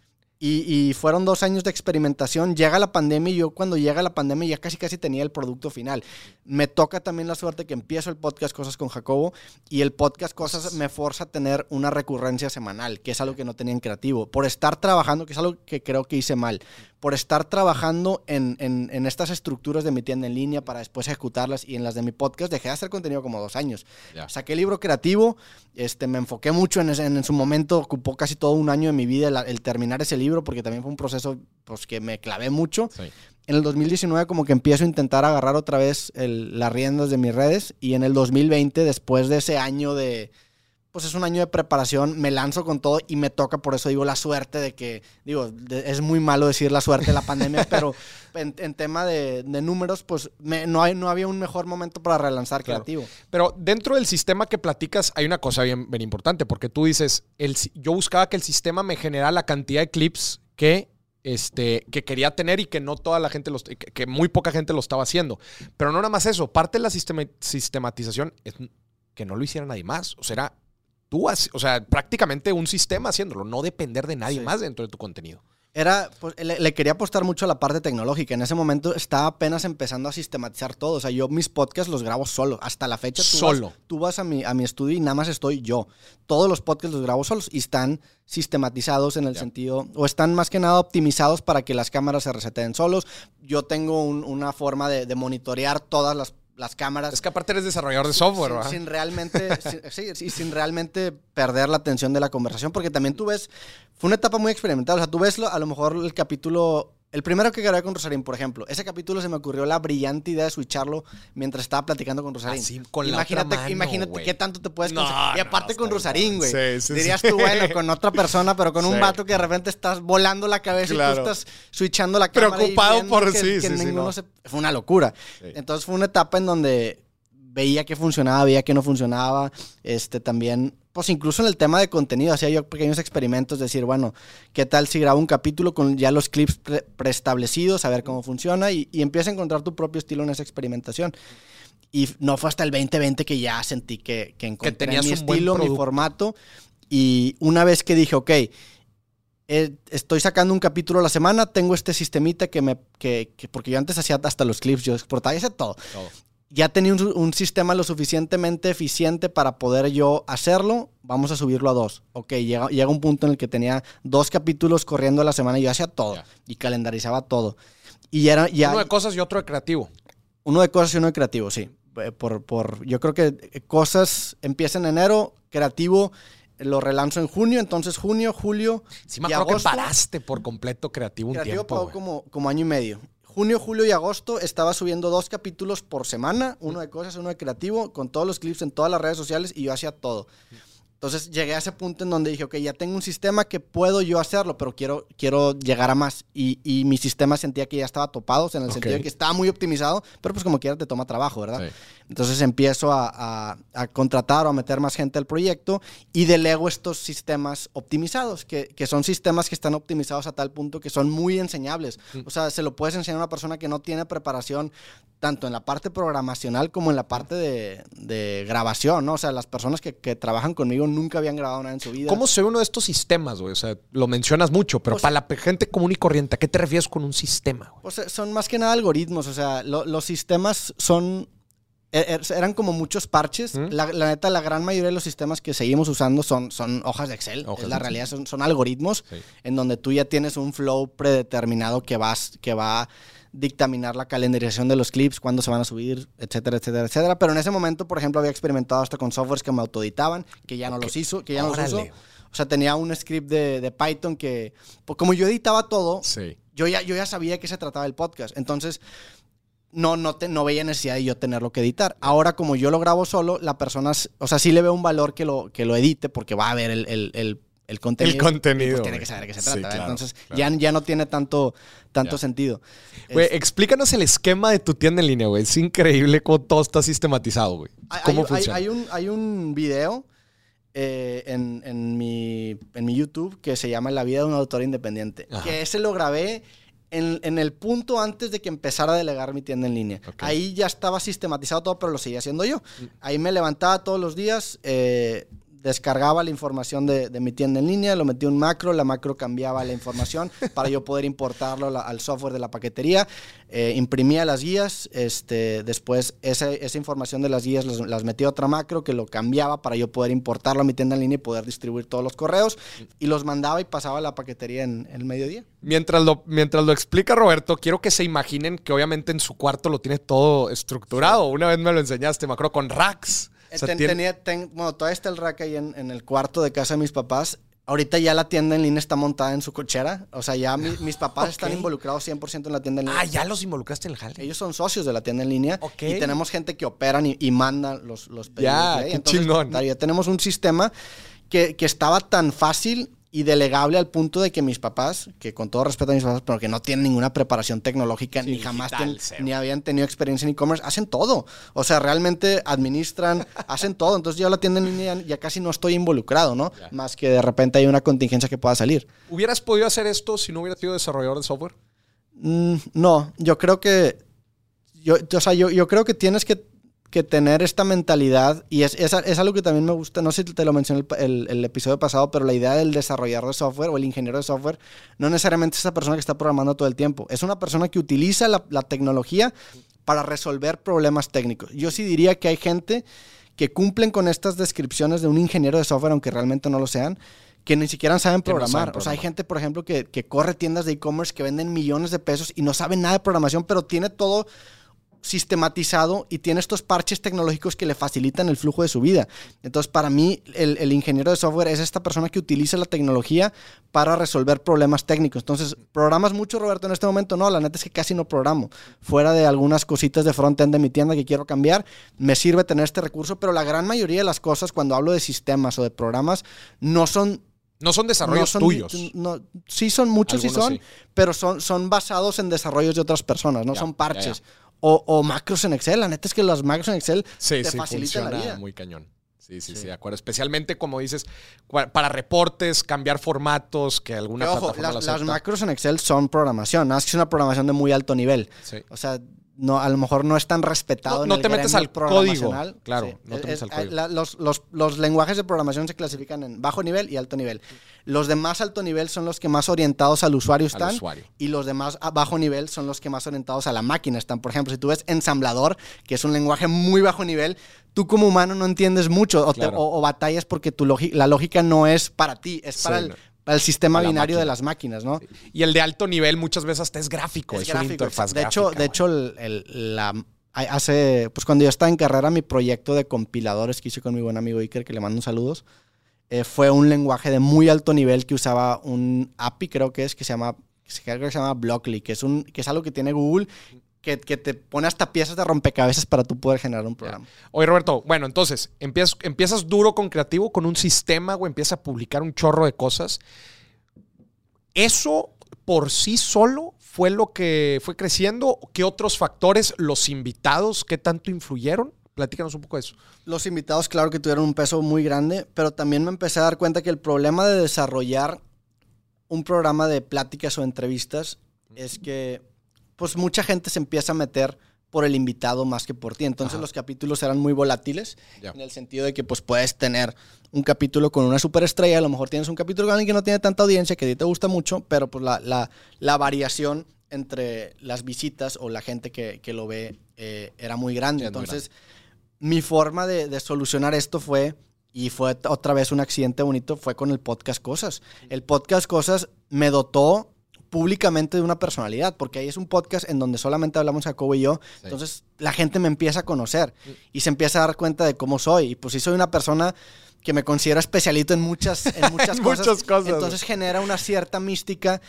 Y, fueron dos años de experimentación. Llega la pandemia y yo cuando llega la pandemia ya casi casi tenía el producto final. Me toca también la suerte que empiezo el podcast Cosas con Jacobo y el podcast Cosas me forza a tener una recurrencia semanal, que es algo que no tenía en creativo. Por estar trabajando, que es algo que creo que hice mal, por estar trabajando en, en- en estas estructuras de mi tienda en línea para después ejecutarlas y en las de mi podcast, dejé de hacer contenido como dos años. Saqué el libro creativo, este, me enfoqué mucho en, ese- en, su momento, ocupó casi todo un año de mi vida el, el terminar ese libro, porque también fue un proceso pues, que me clavé mucho. Sí. En el 2019 como que empiezo a intentar agarrar otra vez el- las riendas de mis redes y en el 2020, después de ese año de, pues es un año de preparación, me lanzo con todo y me toca, por eso digo la suerte de que, digo, de- es muy malo decir la suerte de la pandemia, pero en, en tema de, de números, pues me- no, hay, no había un mejor momento para relanzar Claro. creativo. Pero dentro del sistema que platicas hay una cosa bien, bien importante, porque tú dices, el, yo buscaba que el sistema me generara la cantidad de clips que, este, que quería tener y que no toda la gente los, que, que muy poca gente lo estaba haciendo. Pero no nada más eso, parte de la sistema- sistematización es que no lo hiciera nadie más. O sea, era tú, o sea, prácticamente un sistema haciéndolo, no depender de nadie Sí. más dentro de tu contenido. Era, pues, le, le quería apostar mucho a la parte tecnológica. En ese momento estaba apenas empezando a sistematizar todo. O sea, yo mis podcasts los grabo solo. Hasta la fecha tú Solo. Vas, tú vas a mi, a mi estudio y nada más estoy yo. Todos los podcasts los grabo solos y están sistematizados en el sentido, o están más que nada optimizados para que las cámaras se reseten solos. Yo tengo un- una forma de, de monitorear todas las, las cámaras. Es que aparte eres desarrollador de software, sin, ¿verdad? sin realmente sin, sí, sí, sin realmente perder la atención de la conversación porque también tú ves fue una etapa muy experimental o sea tú ves lo- a lo mejor el capítulo el primero que grabé con Rosarín por ejemplo ese capítulo se me ocurrió la brillante idea de switcharlo mientras estaba platicando con Rosarín. Así, con la imagínate otra mano, imagínate qué tanto te puedes No, concentrar. y no, aparte con Rosarín güey. Sí, sí, dirías tú bueno con otra persona pero con un vato que de repente estás volando la cabeza y tú estás switchando la cámara Preocupado por- que- sí, que sí, sí, ninguno no. se- fue una locura. Entonces fue una etapa en donde veía que funcionaba, veía que no funcionaba. Este también, pues incluso en el tema de contenido, hacía yo pequeños experimentos, decir, bueno, ¿qué tal si grabo un capítulo con ya los clips pre- preestablecidos, a ver cómo funciona? Y, y empieza a encontrar tu propio estilo en esa experimentación. Y no fue hasta el 2020 que ya sentí que, que encontré tenías mi estilo, mi formato. Y una vez que dije, ok, eh, estoy sacando un capítulo a la semana, tengo este sistemita que me... Que, que- porque yo antes hacía hasta los clips, yo exportaba y hacía todo Todo. Ya tenía un, un sistema lo suficientemente eficiente para poder yo hacerlo, vamos a subirlo a dos. Ok, llega, llega un punto en el que tenía dos capítulos corriendo a la semana y yo hacía todo y calendarizaba todo. Y era ya Uno de cosas y otro de creativo. uno de cosas y uno de creativo, sí. Eh, Por, por, yo creo que eh, cosas empiezan en enero, creativo lo relanzo en junio, entonces junio, julio, Sí me acuerdo que paraste por completo creativo un Creativo tiempo. güey. como, como año y medio. Junio, julio y agosto estaba subiendo dos capítulos por semana, uno de cosas, uno de creativo, con todos los clips en todas las redes sociales y yo hacía todo. Entonces llegué a ese punto en donde dije, ok, ya tengo un sistema que puedo yo hacerlo, pero quiero, quiero llegar a más. Y, y mi sistema sentía que ya estaba topado, o sea, en el sentido de que estaba muy optimizado, pero pues como quiera te toma trabajo, ¿verdad? Sí. Entonces empiezo a, a- a contratar o a meter más gente al proyecto y delego estos sistemas optimizados, que, que son sistemas que están optimizados a tal punto que son muy enseñables. O sea, se lo puedes enseñar a una persona que no tiene preparación tanto en la parte programacional como en la parte de, de grabación, ¿no? O sea, las personas que, que trabajan conmigo nunca habían grabado nada en su vida. ¿Cómo se ve uno de estos sistemas, güey? O sea, lo mencionas mucho, pero O sea- para la gente común y corriente, ¿a qué te refieres con un sistema, güey? O sea, son más que nada algoritmos, o sea, lo- los sistemas son... er- Eran como muchos parches. ¿Mm? La, la neta, la gran mayoría de los sistemas que seguimos usando son, son hojas de Excel. Hojas es la de realidad, son, son algoritmos Sí. en donde tú ya tienes un flow predeterminado que, vas, que va a dictaminar la calendarización de los clips, cuándo se van a subir, etcétera, etcétera, etcétera. Pero en ese momento, por ejemplo, había experimentado hasta con softwares que me autoeditaban, que ya no los hizo, que ya no los uso. Órale. O sea, tenía un script de, de Python que, pues, como yo editaba todo, Sí. yo ya, yo ya sabía qué se trataba el podcast. Entonces, no, no, te, no veía necesidad de yo tenerlo que editar. Ahora, como yo lo grabo solo, la persona, o sea, sí le veo un valor que lo, que lo edite porque va a ver el, el, el, el contenido. El contenido, pues, tiene que saber de qué se trata. Entonces, claro. Ya, ya no tiene tanto, tanto sentido. Güey, Es- explícanos el esquema de tu tienda en línea, güey. Es increíble cómo todo está sistematizado, güey. ¿Cómo hay, funciona? Hay, hay un, hay un video eh, en, en mi, en mi YouTube que se llama La vida de un autor independiente. Ajá. Que ese lo grabé en, en el punto antes de que empezara a delegar mi tienda en línea. Ahí ya estaba sistematizado todo, pero lo seguía haciendo yo. Ahí me levantaba todos los días, eh, descargaba la información de, de mi tienda en línea, lo metí en un macro, la macro cambiaba la información para yo poder importarlo la- al software de la paquetería, eh, imprimía las guías, este, después esa, esa información de las guías las, las metí a otra macro que lo cambiaba para yo poder importarlo a mi tienda en línea y poder distribuir todos los correos y los mandaba y pasaba a la paquetería en el mediodía. Mientras lo, mientras lo explica Roberto, quiero que se imaginen que obviamente en su cuarto lo tiene todo estructurado. Una vez me lo enseñaste, me acuerdo, con racks. O sea, Ten- tiene- tenía, ten- bueno, todavía está el rack ahí en, en el cuarto de casa de mis papás. Ahorita ya la tienda en línea está montada en su cochera. O sea, ya mi- mis papás están involucrados 100% en la tienda en línea. Ah, ya los involucraste en el jale. Ellos son socios de la tienda en línea Ok. y tenemos gente que operan y, y mandan los, los pedidos. Ya, qué chingón. Ya tenemos un sistema que, que estaba tan fácil y delegable al punto de que mis papás, que con todo respeto a mis papás, pero que no tienen ninguna preparación tecnológica, Sí, ni jamás digital, ten- ni habían tenido experiencia en e-commerce, hacen todo. O sea, realmente administran, hacen todo. Entonces yo la tienda en línea ya casi no estoy involucrado, ¿no? Más que de repente hay una contingencia que pueda salir. ¿Hubieras podido hacer esto si no hubieras sido desarrollador de software? Mm, no, yo creo que. Yo- o sea, yo, yo creo que tienes que, que tener esta mentalidad, y es, es, es algo que también me gusta, no sé si te lo mencioné el, el- el episodio pasado, pero la idea del desarrollador de software o el ingeniero de software no necesariamente es esa persona que está programando todo el tiempo, es una persona que utiliza la, la tecnología para resolver problemas técnicos. Yo sí diría que hay gente que cumplen con estas descripciones de un ingeniero de software, aunque realmente no lo sean, que ni siquiera saben no programar. saben O sea, hay programar. gente, por ejemplo, que, que corre tiendas de e-commerce que venden millones de pesos y no sabe nada de programación, pero tiene todo sistematizado y tiene estos parches tecnológicos que le facilitan el flujo de su vida. Entonces, para mí, el, el ingeniero de software es esta persona que utiliza la tecnología para resolver problemas técnicos. Entonces, ¿programas mucho, Roberto, en este momento? No, la neta es que casi no programo. Fuera de algunas cositas de front-end de mi tienda que quiero cambiar, me sirve tener este recurso, pero la gran mayoría de las cosas, cuando hablo de sistemas o de programas, no son No son desarrollos no son tuyos. no- sí son muchos, sí Algunos son, sí. pero son, son basados en desarrollos de otras personas, no Ya, son ya, parches. ya. O, o macros en Excel. La neta es que las macros en Excel Sí, te sí, facilitan la vida. muy cañón. Sí, sí, sí, Sí. de acuerdo. Especialmente, como dices, para reportes, cambiar formatos, que alguna Que, ojo, plataforma las, lo las acepta. macros en Excel son programación, nada más que es una programación de muy alto nivel. Sí. O sea, no, a lo mejor no es tan respetado. No- en no el te metes al código, claro, Sí. no te Es- metes al código. la- los, los- los lenguajes de programación se clasifican en bajo nivel y alto nivel. Los de más alto nivel son los que más orientados al usuario Al están. usuario. Y los de más bajo nivel son los que más orientados a la máquina están. Por ejemplo, si tú ves ensamblador, que es un lenguaje muy bajo nivel, tú como humano no entiendes mucho o, te- Claro. o- o batallas porque tu la lógica no es para ti, es Sí, para, el. Para el sistema la binario de las máquinas, ¿no? Y el de alto nivel muchas veces hasta es gráfico, es, Es una gráfico, interfaz De hecho, gráfica, de güey. hecho el- el- la, hace, pues cuando yo estaba en carrera, mi proyecto de compiladores que hice con mi buen amigo Iker, que le mando saludos, eh, fue un lenguaje de muy alto nivel que usaba un API, creo que es, que se llama, que se llama Blockly, que es, un, que es algo que tiene Google, que, que te pone hasta piezas de rompecabezas para tú poder generar un programa. Oye, Roberto, bueno, entonces, empiezas, empiezas duro con creativo, con un sistema, güey, empiezas a publicar un chorro de cosas. ¿Eso por sí solo fue lo que fue creciendo? ¿Qué otros factores, los invitados, qué tanto influyeron? Platícanos un poco de eso. Los invitados, claro que tuvieron un peso muy grande, pero también me empecé a dar cuenta que el problema de desarrollar un programa de pláticas o entrevistas es que pues mucha gente se empieza a meter por el invitado más que por ti. Entonces Ajá. los capítulos eran muy volátiles en el sentido de que pues puedes tener un capítulo con una superestrella, a lo mejor tienes un capítulo con alguien que no tiene tanta audiencia, que a ti te gusta mucho, pero pues la, la- la variación entre las visitas o la gente que, que lo ve eh, era muy grande. Sí, es muy Entonces mi forma de, de solucionar esto fue, y fue otra vez un accidente bonito, fue con el podcast Cosas. El podcast Cosas me dotó públicamente de una personalidad, porque ahí es un podcast en donde solamente hablamos Jacobo y yo. Sí. Entonces la gente me empieza a conocer y se empieza a dar cuenta de cómo soy. Y pues sí soy una persona que me considero especialito en muchas, en muchas, En cosas. muchas cosas. Entonces genera una cierta mística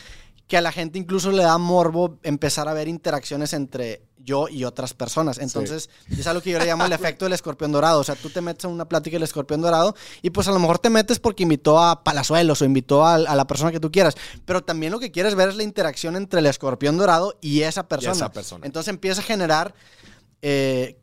que a la gente incluso le da morbo empezar a ver interacciones entre yo y otras personas. Entonces, es algo que yo le llamo el efecto del escorpión dorado. O sea, tú te metes en una plática del escorpión dorado y pues a lo mejor te metes porque invitó a Palazuelos o invitó a, a la persona que tú quieras. Pero también lo que quieres ver es la interacción entre el escorpión dorado y esa persona. esa persona. Entonces empieza a generar eh,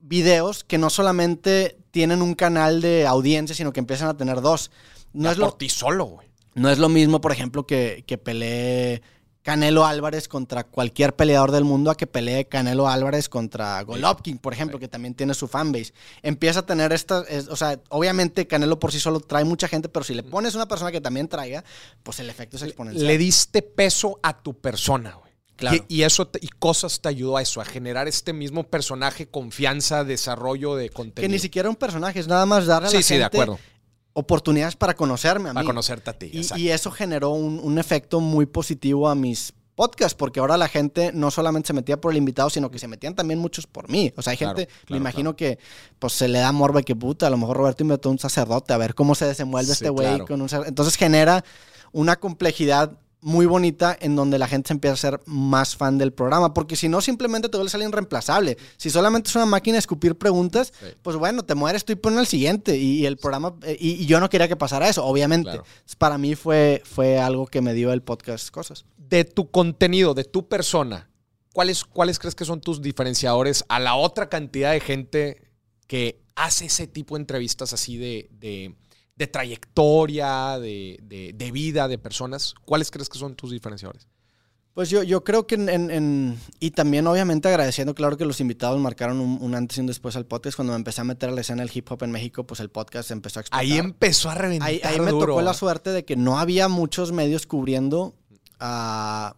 videos que no solamente tienen un canal de audiencia, sino que empiezan a tener dos. No Ya es lo, por ti solo, güey. no es lo mismo, por ejemplo, que, que pelee Canelo Álvarez contra cualquier peleador del mundo a que pelee Canelo Álvarez contra Golovkin, por ejemplo, que también tiene su fanbase. Empieza a tener esta, es- o sea, obviamente Canelo por sí solo trae mucha gente, pero si le pones una persona que también traiga, pues el efecto es exponencial. Le diste peso a tu persona, güey. Claro. Y, y eso te- y cosas te ayudó a eso, a generar este mismo personaje, confianza, desarrollo de contenido. que ni siquiera un personaje, es nada más darle a Sí, la sí, de gente acuerdo. Oportunidades para conocerme a mí. Para conocerte a ti. Y, exacto. y eso generó un, un efecto muy positivo a mis podcasts, porque ahora la gente no solamente se metía por el invitado, sino que se metían también muchos por mí. O sea, hay gente, claro, me imagino que pues se le da morbo y que puta, a lo mejor Roberto invitó a un sacerdote a ver cómo se desenvuelve Sí, este güey con un Entonces genera una complejidad muy bonita en donde la gente se empieza a ser más fan del programa, porque si no simplemente te vuelves alguien reemplazable. Si solamente es una máquina de escupir preguntas, Sí. pues bueno, te mueres tú y ponen al siguiente y, y el programa eh, y, y yo no quería que pasara eso, obviamente. Claro. Para mí fue fue algo que me dio el podcast cosas. de tu contenido, de tu persona, ¿cuáles, ¿cuáles crees que son tus diferenciadores a la otra cantidad de gente que hace ese tipo de entrevistas así de, de, de trayectoria, de, de- de vida de personas? ¿Cuáles crees que son tus diferenciadores? Pues yo, yo creo que en, en- en- Y también obviamente agradeciendo, claro que los invitados marcaron un, un antes y un después al podcast. Cuando me empecé a meter a la escena del hip hop en México, pues el podcast empezó a explotar. Ahí empezó a reventar ahí, ahí me duro. tocó la suerte de que no había muchos medios cubriendo, ah,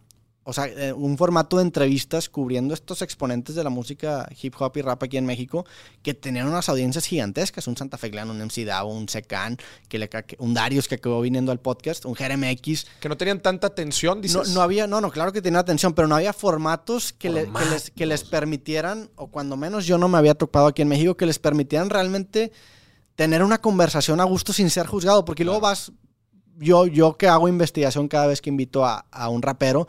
o sea, eh, un formato de entrevistas cubriendo estos exponentes de la música hip hop y rap aquí en México que tenían unas audiencias gigantescas. Un Santa Fe Clan, un MC Davo, un Secan, que le, un Darius que acabó viniendo al podcast, un JRMX. Que no tenían tanta atención, dices. No, no había, no, no, claro que tenía atención, pero no había formatos que, le- que les, que les permitieran, o cuando menos yo no me había topado aquí en México, que les permitieran realmente tener una conversación a gusto sin ser juzgado, porque luego vas, yo, yo que hago investigación cada vez que invito a, a un rapero,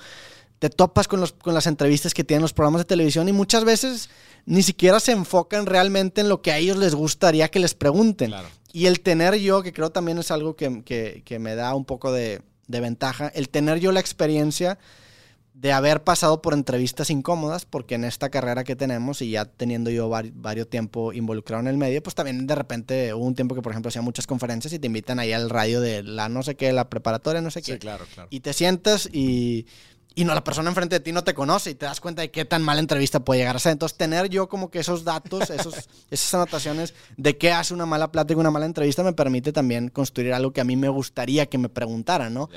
te topas con, los, con las entrevistas que tienen los programas de televisión y muchas veces ni siquiera se enfocan realmente en lo que a ellos les gustaría que les pregunten. Claro. Y el tener yo, que creo también es algo que, que- que me da un poco de, de ventaja, el tener yo la experiencia de haber pasado por entrevistas incómodas, porque en esta carrera que tenemos y ya teniendo yo vari- varios tiempo involucrado en el medio, pues también de repente hubo un tiempo que, por ejemplo, hacía muchas conferencias y te invitan ahí al radio de la no sé qué, la preparatoria, no sé qué. Sí, claro, claro. Y te sientas y, y no, la persona enfrente de ti no te conoce y te das cuenta de qué tan mala entrevista puede llegar a ser. Entonces, tener yo como que esos datos, esos, esas anotaciones de qué hace una mala plática, una mala entrevista, me permite también construir algo que a mí me gustaría que me preguntaran, ¿no?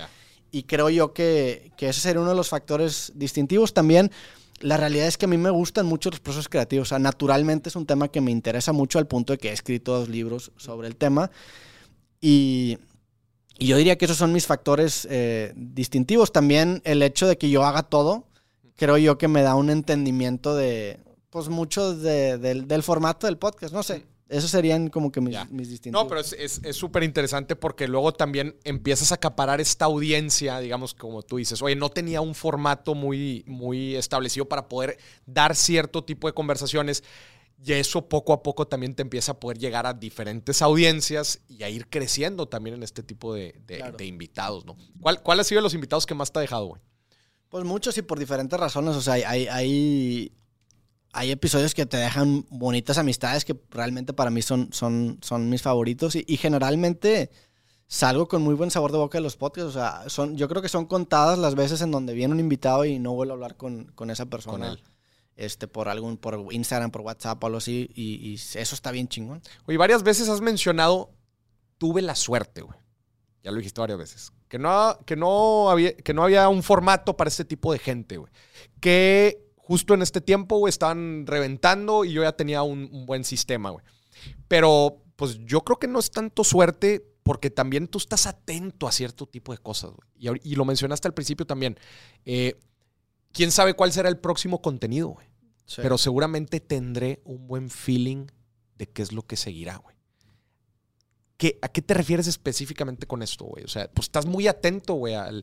Y creo yo que, que ese sería uno de los factores distintivos. También, la realidad es que a mí me gustan mucho los procesos creativos. O sea, naturalmente es un tema que me interesa mucho al punto de que he escrito dos libros sobre el tema. Y, y yo diría que esos son mis factores eh, distintivos. También el hecho de que yo haga todo, creo yo que me da un entendimiento de, pues, mucho de- del, del formato del podcast. No sé. Esos serían como que mis, distintivos. No, pero es- es es súper interesante porque luego también empiezas a acaparar esta audiencia, digamos, como tú dices, oye, no tenía un formato muy, muy establecido para poder dar cierto tipo de conversaciones. Y eso poco a poco también te empieza a poder llegar a diferentes audiencias y a ir creciendo también en este tipo de, de- Claro. de invitados, ¿no? ¿Cuál, ¿Cuál ha sido de los invitados que más te ha dejado, güey? Pues muchos y por diferentes razones. O sea, hay, hay, hay, hay episodios que te dejan bonitas amistades que realmente para mí son, son, son mis favoritos. Y, y generalmente salgo con muy buen sabor de boca de los podcasts. O sea, son, yo creo que son contadas las veces en donde viene un invitado y no vuelvo a hablar con, con esa persona. Con él. Este, por algún, por Instagram, por WhatsApp o algo así. Y, eso está bien chingón. Oye, varias veces has mencionado, tuve la suerte, güey. Ya lo dijiste varias veces. Que no, que no, había, que no había un formato para este tipo de gente, güey. Que justo en este tiempo, güey, estaban reventando y yo ya tenía un, buen sistema, güey. Pero, pues yo creo que no es tanto suerte porque también tú estás atento a cierto tipo de cosas, güey. Y lo mencionaste al principio también. Eh, ¿Quién sabe cuál será el próximo contenido, güey? Pero seguramente tendré un buen feeling de qué es lo que seguirá, güey. ¿qué, ¿a qué te refieres específicamente con esto, güey? O sea, pues estás muy atento, güey, al...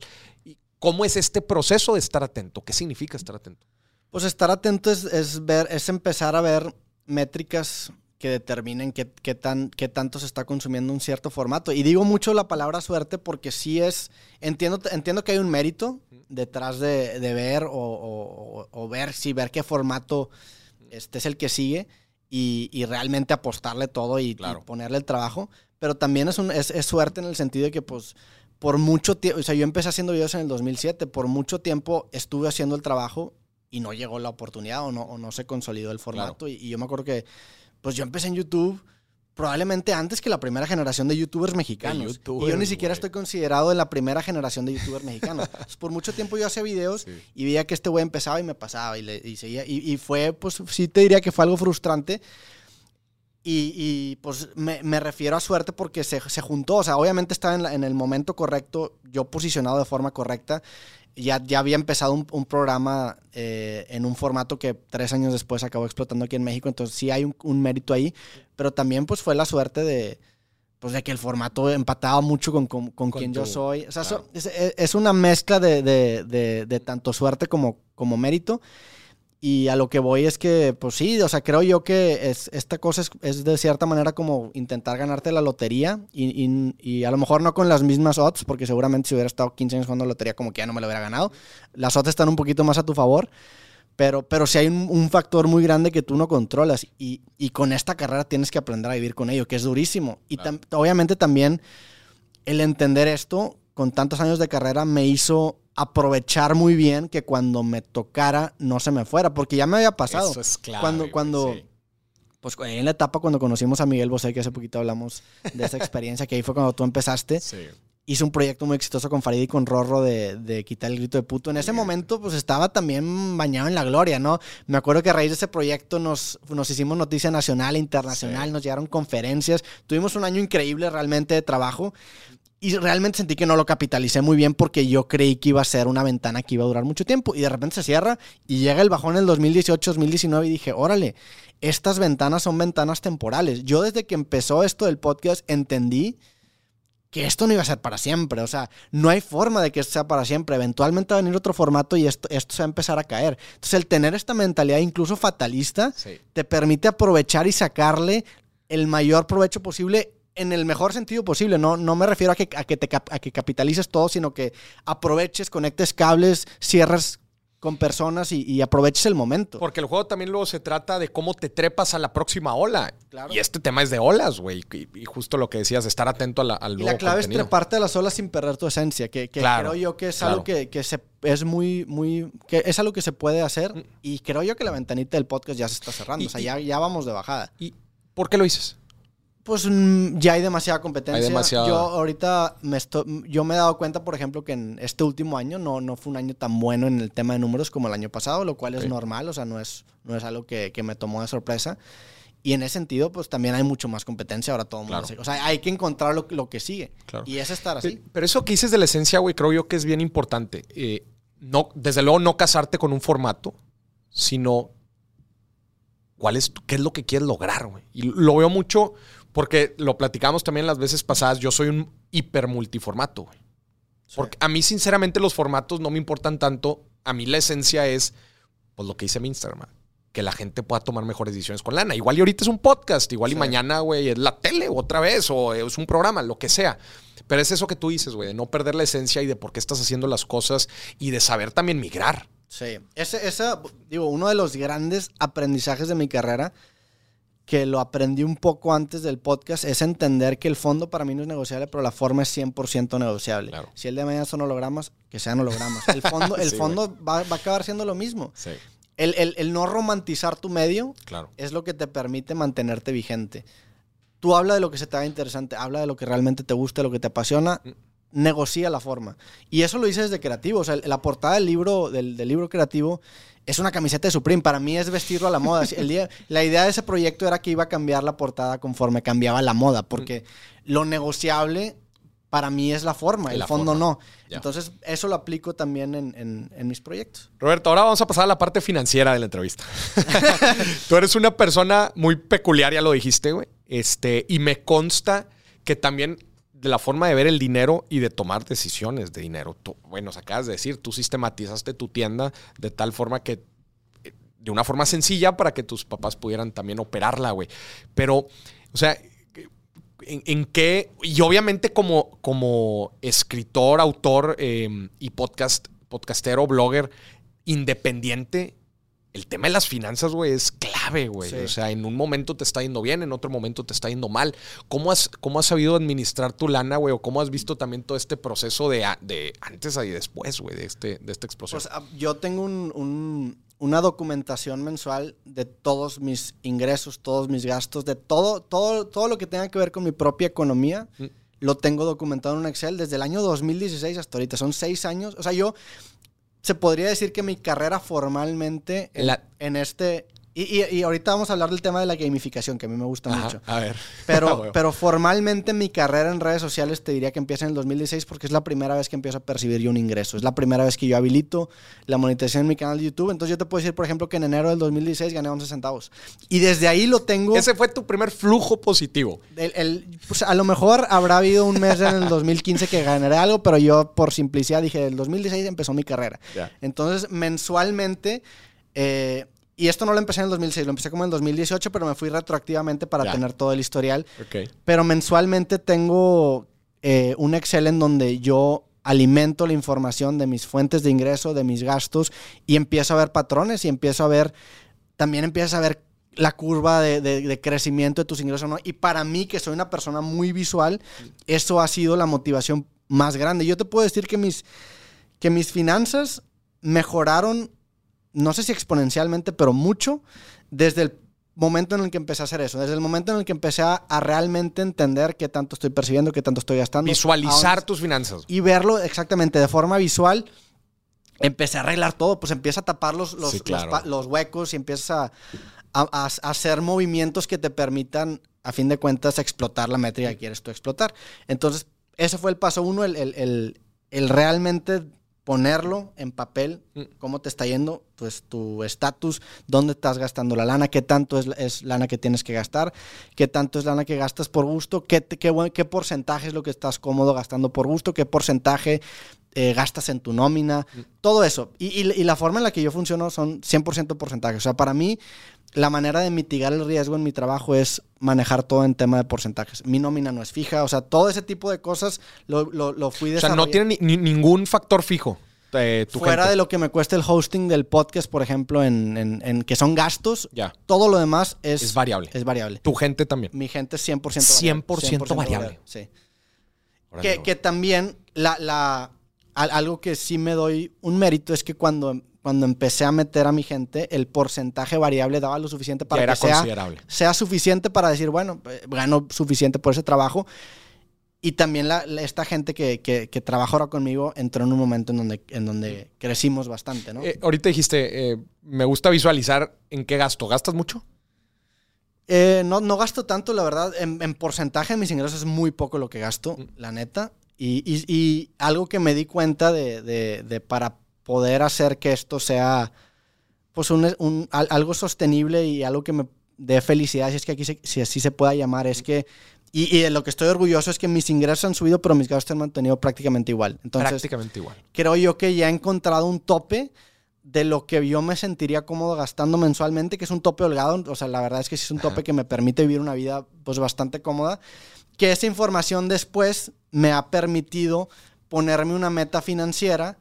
¿Cómo es este proceso de estar atento? ¿Qué significa estar atento? Pues estar atento es, es ver, es empezar a ver métricas que determinen qué, qué, tan, qué tanto se está consumiendo un cierto formato. Y digo mucho la palabra suerte porque sí es, entiendo, entiendo que hay un mérito detrás de, de ver o, o, o, ver, sí, ver qué formato este es el que sigue y, y realmente apostarle todo y, Claro. y ponerle el trabajo. Pero también es, un, es, es suerte en el sentido de que pues por mucho tiempo, o sea, yo empecé haciendo videos en el 2007, por mucho tiempo estuve haciendo el trabajo y no llegó la oportunidad o no, o no se consolidó el formato. Y, y yo me acuerdo que, pues yo empecé en YouTube probablemente antes que la primera generación de youtubers mexicanos. youtubers, y yo ni siquiera güey. estoy considerado en la primera generación de youtubers mexicanos. Entonces, por mucho tiempo yo hacía videos Sí. y veía que este güey empezaba y me pasaba y, le, y seguía. Y, y fue, pues sí te diría que fue algo frustrante. Y, y, pues me, me refiero a suerte porque se, se juntó. O sea, obviamente estaba en, la- en el momento correcto, yo posicionado de forma correcta. Ya, ya había empezado un, un programa eh, en un formato que tres años después acabó explotando aquí en México. Entonces sí hay un, un mérito ahí. Pero también pues fue la suerte de, pues, de que el formato empataba mucho con, con, con Con quien yo tu- soy. O sea, claro. so- es, es- es una mezcla de, de- de- de tanto suerte como, como mérito. Y a lo que voy es que, pues sí, o sea, creo yo que es, esta cosa es, es de cierta manera como intentar ganarte la lotería y, y- y a lo mejor no con las mismas odds, porque seguramente si hubiera estado 15 años jugando lotería como que ya no me lo hubiera ganado. Las odds están un poquito más a tu favor, pero, pero sí hay un, un factor muy grande que tú no controlas y, y con esta carrera tienes que aprender a vivir con ello, que es durísimo. Y tam- obviamente también el entender esto con tantos años de carrera me hizo aprovechar muy bien que cuando me tocara no se me fuera, porque ya me había pasado. Eso es clave, Cuando- cuando- sí. Pues en la etapa cuando conocimos a Miguel Bosé, que hace poquito hablamos de esa experiencia, que ahí fue cuando tú empezaste, Sí. hizo un proyecto muy exitoso con Farid y con Rorro de, de quitar el grito de puto. En ese momento, pues estaba también bañado en la gloria, ¿no? Me acuerdo que a raíz de ese proyecto nos, nos hicimos noticia nacional e internacional, Sí. nos llegaron conferencias, tuvimos un año increíble realmente de trabajo. Y realmente sentí que no lo capitalicé muy bien porque yo creí que iba a ser una ventana que iba a durar mucho tiempo. Y de repente se cierra y llega el bajón en el 2018, 2019 y dije, órale, estas ventanas son ventanas temporales. Yo desde que empezó esto del podcast entendí que esto no iba a ser para siempre. O sea, no hay forma de que esto sea para siempre. Eventualmente va a venir otro formato y esto, esto se va a empezar a caer. Entonces, el tener esta mentalidad incluso fatalista Sí. te permite aprovechar y sacarle el mayor provecho posible en el mejor sentido posible. No, no me refiero a que, a, que te, a que capitalices todo, sino que aproveches, conectes cables, cierres con personas y, y aproveches el momento. Porque el juego también luego se trata de cómo te trepas a la próxima ola. Claro. Y este tema es de olas, güey. Y, y justo lo que decías, estar atento a la- al Y nuevo la clave contenido. es treparte a las olas sin perder tu esencia, que, que Claro, creo yo que es claro. algo que, que se, es muy, muy, que es algo que se puede Mm. hacer y creo yo que la ventanita del podcast ya se está cerrando, o sea, ya, ya vamos de bajada. ¿Y por qué lo dices? Pues mm, ya hay demasiada competencia. Hay demasiada- Yo ahorita me estoy, yo me he dado cuenta, por ejemplo, que en este último año no, no fue un año tan bueno en el tema de números como el año pasado, lo cual es normal, o sea, no es, no es algo que, que me tomó de sorpresa. Y en ese sentido, pues también hay mucho más competencia ahora todo el mundo. Claro. O sea, hay que encontrar lo, lo que sigue. Claro. Y es estar así. Pero eso que dices de la esencia, güey, creo yo que es bien importante. Eh, no, desde luego, no casarte con un formato, sino cuál es, qué es lo que quieres lograr, güey. Y lo veo mucho porque lo platicamos también las veces pasadas. Yo soy un hiper multiformato, güey. Porque a mí, sinceramente, los formatos no me importan tanto. A mí la esencia es, pues, lo que hice en mi Instagram. güey. Que la gente pueda tomar mejores decisiones con lana. Igual y ahorita es un podcast, igual y mañana, güey, es la tele otra vez, o es un programa, lo que sea. Pero es eso que tú dices, güey, de no perder la esencia y de por qué estás haciendo las cosas y de saber también migrar. Sí, ese, esa, digo, uno de los grandes aprendizajes de mi carrera, que lo aprendí un poco antes del podcast, es entender que el fondo para mí no es negociable, pero la forma es 100% negociable. Claro. Si el de mañana son hologramas, que sean hologramas. El fondo, el Sí, fondo va, va a acabar siendo lo mismo. Sí, El, el- el no romantizar tu medio claro. es lo que te permite mantenerte vigente. Tú habla de lo que se te haga interesante, habla de lo que realmente te gusta, lo que te apasiona, Mm. Negocia la forma. Y eso lo hice desde creativo. O sea, la portada del libro, del, del libro creativo es una camiseta de Supreme. Para mí es vestirlo a la moda. El día, la idea de ese proyecto era que iba a cambiar la portada conforme cambiaba la moda, porque lo negociable para mí es la forma, el La fondo forma. no. Ya. Entonces, eso lo aplico también en, en- en mis proyectos. Roberto, ahora vamos a pasar a la parte financiera de la entrevista. Tú eres una persona muy peculiar, ya lo dijiste, güey. Este, y me consta que también de la forma de ver el dinero y de tomar decisiones de dinero. Tú, bueno, acabas de decir, tú sistematizaste tu tienda de tal forma que, eh, de una forma sencilla para que tus papás pudieran también operarla, güey. Pero, o sea, ¿en, qué? Y obviamente como, como escritor, autor eh, y podcast, podcastero, blogger independiente, el tema de las finanzas, güey, es clave, güey. Sí. O sea, en un momento te está yendo bien, en otro momento te está yendo mal. ¿Cómo has, cómo has sabido administrar tu lana, güey? ¿O cómo has visto también todo este proceso de, de antes y después, güey, de, este, de esta explosión? Pues ah, yo tengo un- un- una documentación mensual de todos mis ingresos, todos mis gastos, de todo, todo, todo lo que tenga que ver con mi propia economía. Mm. Lo tengo documentado en un Excel desde el año 2016 hasta ahorita. Son seis años. O sea, yo se podría decir que mi carrera formalmente en, La- en este... Y, y- y ahorita vamos a hablar del tema de la gamificación, que a mí me gusta Ajá, mucho. A ver. Pero, pero formalmente mi carrera en redes sociales te diría que empieza en el 2016 porque es la primera vez que empiezo a percibir yo un ingreso. Es la primera vez que yo habilito la monetización en mi canal de YouTube. Entonces yo te puedo decir, por ejemplo, que en enero del 2016 gané 11 centavos. Y desde ahí lo tengo... Ese fue tu primer flujo positivo. el- el- pues, a lo mejor habrá habido un mes en el 2015 que ganaré algo, pero yo por simplicidad dije, el 2016 empezó mi carrera. Ya. Entonces, mensualmente, eh, y esto no lo empecé en el 2006, lo empecé como en el 2018, pero me fui retroactivamente para Ya. tener todo el historial. Pero mensualmente tengo eh, un Excel en donde yo alimento la información de mis fuentes de ingreso, de mis gastos, y empiezo a ver patrones y empiezo a ver, también empiezas a ver la curva de, de- de crecimiento de tus ingresos. ¿no? Y para mí, que soy una persona muy visual, eso ha sido la motivación más grande. Yo te puedo decir que mis, que mis finanzas mejoraron, no sé si exponencialmente, pero mucho, desde el momento en el que empecé a hacer eso, desde el momento en el que empecé a, a realmente entender qué tanto estoy percibiendo, qué tanto estoy gastando. Visualizar Aún- tus finanzas. y verlo exactamente de forma visual. Empecé a arreglar todo, pues empieza a tapar los, los, Sí, los claro. pa- los huecos y empiezas a, a- a- a hacer movimientos que te permitan, a fin de cuentas, explotar la métrica que quieres tú explotar. Entonces, ese fue el paso uno, el, el- el- el realmente ponerlo en papel, Mm. cómo te está yendo, pues tu estatus, dónde estás gastando la lana, qué tanto es, es lana que tienes que gastar, qué tanto es lana que gastas por gusto, qué, qué porcentaje es lo que estás cómodo gastando por gusto, qué porcentaje eh, gastas en tu nómina, todo eso. Y, y- y la forma en la que yo funciono son 100% porcentajes. O sea, para mí, la manera de mitigar el riesgo en mi trabajo es manejar todo en tema de porcentajes. Mi nómina no es fija, o sea, todo ese tipo de cosas lo, lo, lo fui O sea, no desarrollando. tiene ni- ni- ningún factor fijo. eh, Fuera gente. de lo que me cuesta el hosting del podcast, por ejemplo, en, en- en que son gastos, Ya. todo lo demás es, Es variable. es variable. Tu gente también. Mi gente es 100% 100% variable. Sí. Que, que también la, algo que sí me doy un mérito es que cuando, cuando empecé a meter a mi gente, el porcentaje variable daba lo suficiente para era que sea, sea suficiente para decir, bueno, eh, gano suficiente por ese trabajo. Y también la- la- esta gente que, que, que trabaja ahora conmigo entró en un momento en donde, en donde crecimos bastante, ¿no? Eh, ahorita dijiste, eh, me gusta visualizar en qué gasto. ¿Gastas mucho? Eh, no, no gasto tanto, la verdad. En, en porcentaje de mis ingresos es muy poco lo que gasto, Mm. la neta. Y, y- y algo que me di cuenta de, de- de para poder hacer que esto sea pues un, un- al- algo sostenible y algo que me dé felicidad, si es que aquí se- si así se pueda llamar, es que... Y, y de lo que estoy orgulloso es que mis ingresos han subido, pero mis gastos se han mantenido prácticamente igual. Entonces, Prácticamente igual. creo yo que ya he encontrado un tope de lo que yo me sentiría cómodo gastando mensualmente, que es un tope holgado. O sea, la verdad es que sí es un tope que me permite vivir una vida pues bastante cómoda. Que esa información después me ha permitido ponerme una meta financiera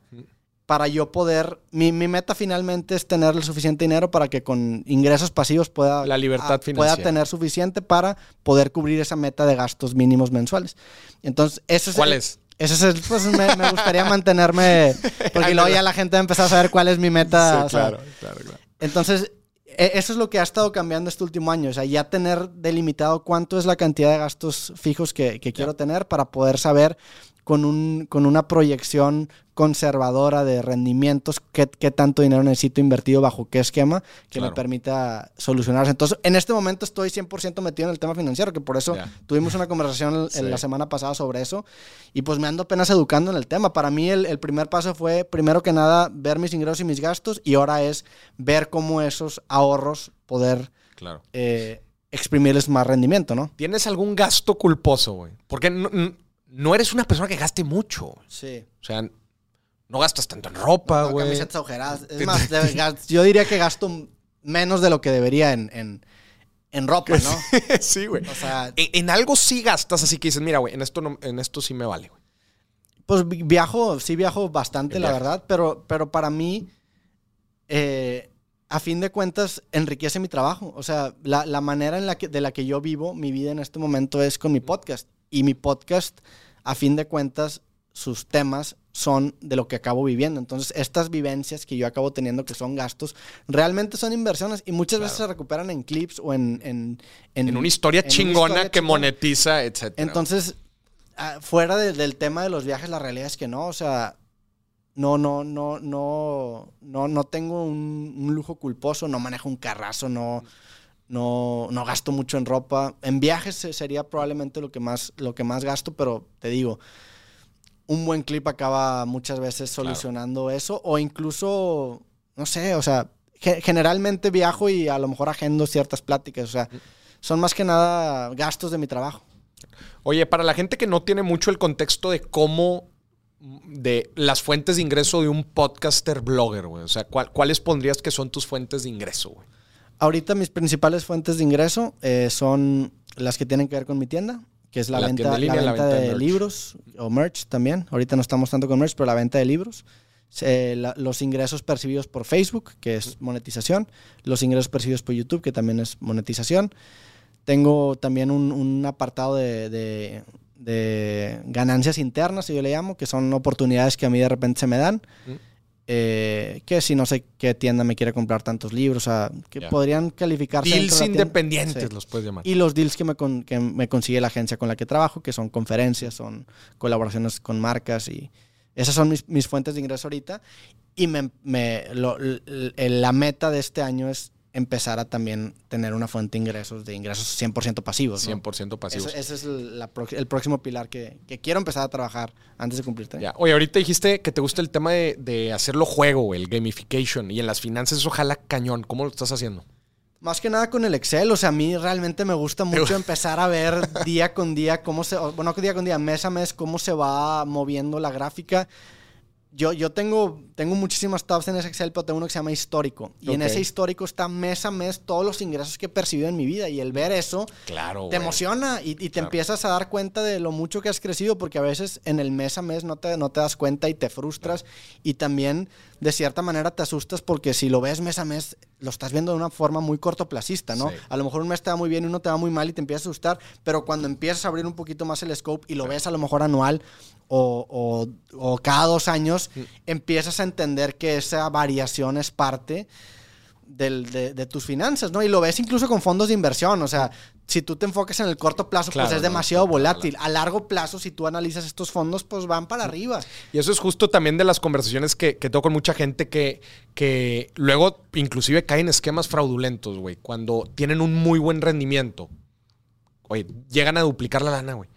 para yo poder... Mi, mi meta finalmente es tener el suficiente dinero para que con ingresos pasivos pueda... La libertad ah, financiera. Pueda tener suficiente para poder cubrir esa meta de gastos mínimos mensuales. Entonces, ese es... ¿Cuál el- es? ese es el, pues me, me gustaría mantenerme, porque luego ya la gente va a empezar a saber cuál es mi meta. Sí, claro, claro, claro. entonces, eso es lo que ha estado cambiando este último año. O sea, ya tener delimitado cuánto es la cantidad de gastos fijos que, que quiero tener para poder saber con, un, con una proyección conservadora de rendimientos qué, qué tanto dinero necesito invertido bajo qué esquema que Claro. me permita solucionarse. Entonces, en este momento estoy 100% metido en el tema financiero, que por eso tuvimos una conversación en- Sí. en la semana pasada sobre eso y pues me ando apenas educando en el tema. Para mí el, el primer paso fue, primero que nada, ver mis ingresos y mis gastos y ahora es ver cómo esos ahorros poder Claro. eh, exprimirles más rendimiento, ¿no? ¿Tienes algún gasto culposo, güey? Porque no, eres una persona que gaste mucho. Sí. O sea, no gastas tanto en ropa, No, güey. camisetas agujeradas. Es más, yo diría que gasto menos de lo que debería en, en, en ropa, ¿no? sí, güey. O sea, En, en algo sí gastas, así que dices, mira, güey, en esto, no, en esto sí me vale, güey. Pues vi- viajo, sí viajo bastante, la viaje. verdad, pero, pero para mí, eh, a fin de cuentas, enriquece mi trabajo. O sea, la, la manera en la que, de la que yo vivo mi vida en este momento es con mi podcast. Y mi podcast, a fin de cuentas, sus temas son de lo que acabo viviendo. Entonces, estas vivencias que yo acabo teniendo, que son gastos, realmente son inversiones y muchas veces se recuperan en clips o en... En, En una historia en una chingona historia que chingona. monetiza, etcétera. Entonces, ah, fuera de- del tema de los viajes, la realidad es que no, o sea, no, no, no, no, no, no tengo un, un lujo culposo, no manejo un carrazo, no, no, no gasto mucho en ropa. En viajes se- sería probablemente lo que más, lo que más gasto, pero te digo, un buen clip acaba muchas veces Claro. solucionando eso, o incluso, no sé, o sea, ge- generalmente viajo y a lo mejor agendo ciertas pláticas, o sea, son más que nada gastos de mi trabajo. Oye, para la gente que no tiene mucho el contexto de cómo, de las fuentes de ingreso de un podcaster blogger, güey. O sea, ¿cuál- ¿cuáles pondrías que son tus fuentes de ingreso, güey? Ahorita mis principales fuentes de ingreso eh, son las que tienen que ver con mi tienda, que es la, La venta, línea, la la venta de libros o merch también. Ahorita no estamos tanto con merch, pero la venta de libros. La- los ingresos percibidos por Facebook, que es monetización. Los ingresos percibidos por YouTube, que también es monetización. Tengo también un, un apartado de, de- de ganancias internas, yo le llamo, que son oportunidades que a mí de repente se me dan. Mm. Eh, que si no sé qué tienda me quiere comprar tantos libros, o sea, que Ya. podrían calificarse. Deals independientes Sí. los puedes llamar. Y los deals que me, con- que me consigue la agencia con la que trabajo, que son conferencias, son colaboraciones con marcas y esas son mis, mis fuentes de ingreso ahorita. Y me, me- lo- la meta de este año es empezar a también tener una fuente de ingresos, de ingresos 100% pasivos. ¿no? 100% pasivos. Ese, ese es el, la prox- el próximo pilar que, que quiero empezar a trabajar antes de cumplir 30. Ya. Oye, ahorita dijiste que te gusta el tema de, de hacerlo juego, el gamification. Y en las finanzas eso jala cañón. ¿Cómo lo estás haciendo? Más que nada con el Excel, o sea, a mí realmente me gusta mucho empezar a ver día con día cómo se, bueno, no día con día, mes a mes, cómo se va moviendo la gráfica. Yo, yo tengo, tengo muchísimas tabs en ese Excel, pero tengo uno que se llama histórico. Y en ese histórico está mes a mes todos los ingresos que he percibido en mi vida. Y el ver eso Claro, te emociona y, y te Claro. empiezas a dar cuenta de lo mucho que has crecido, porque a veces en el mes a mes no te, no te das cuenta y te frustras. Y también, de cierta manera, te asustas porque si lo ves mes a mes, lo estás viendo de una forma muy cortoplacista, ¿no? Sí. A lo mejor un mes te va muy bien y uno te va muy mal y te empieza a asustar, pero cuando empiezas a abrir un poquito más el scope y lo ves a lo mejor anual o, o- o cada dos años, Mm. empiezas a entender que esa variación es parte del- de, de tus finanzas, ¿no? Y lo ves incluso con fondos de inversión, o sea, si tú te enfocas en el corto plazo, Claro, pues es no, demasiado claro, volátil. A largo plazo, si tú analizas estos fondos, pues van para arriba. Y eso es justo también de las conversaciones que, que tengo con mucha gente que, que luego inclusive caen en esquemas fraudulentos, güey. Cuando tienen un muy buen rendimiento. Oye, llegan a duplicar la lana, güey.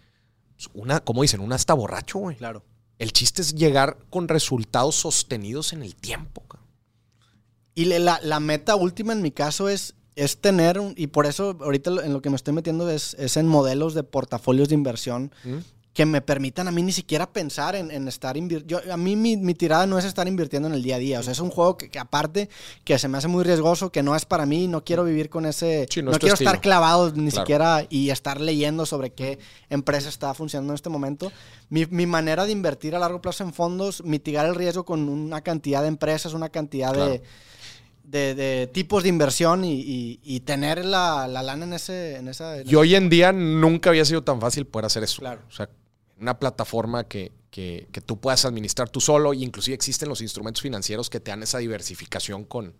Pues Una, como dicen, una hasta borracho, güey. Claro. El chiste es llegar con resultados sostenidos en el tiempo. cabrón. Y la, la meta última en mi caso es, es tener, un- y por eso ahorita en lo que me estoy metiendo es, es en modelos de portafolios de inversión ¿Mm? que me permitan a mí ni siquiera pensar en, en estar invirtiendo. A mí mi, mi tirada no es estar invirtiendo en el día a día. O sea, es un juego que, que aparte que se me hace muy riesgoso, que no es para mí, no quiero vivir con ese... Sí, no no es quiero estar clavado ni Claro. siquiera y estar leyendo sobre qué empresa está funcionando en este momento. Mi, mi manera de invertir a largo plazo en fondos, mitigar el riesgo con una cantidad de empresas, una cantidad Claro. de... De, de tipos de inversión y, y- y tener la, la lana en ese en esa en Y hoy en día nunca había sido tan fácil poder hacer eso. Claro. O sea, una plataforma que, que, que tú puedas administrar tú solo. Y inclusive existen los instrumentos financieros que te dan esa diversificación con,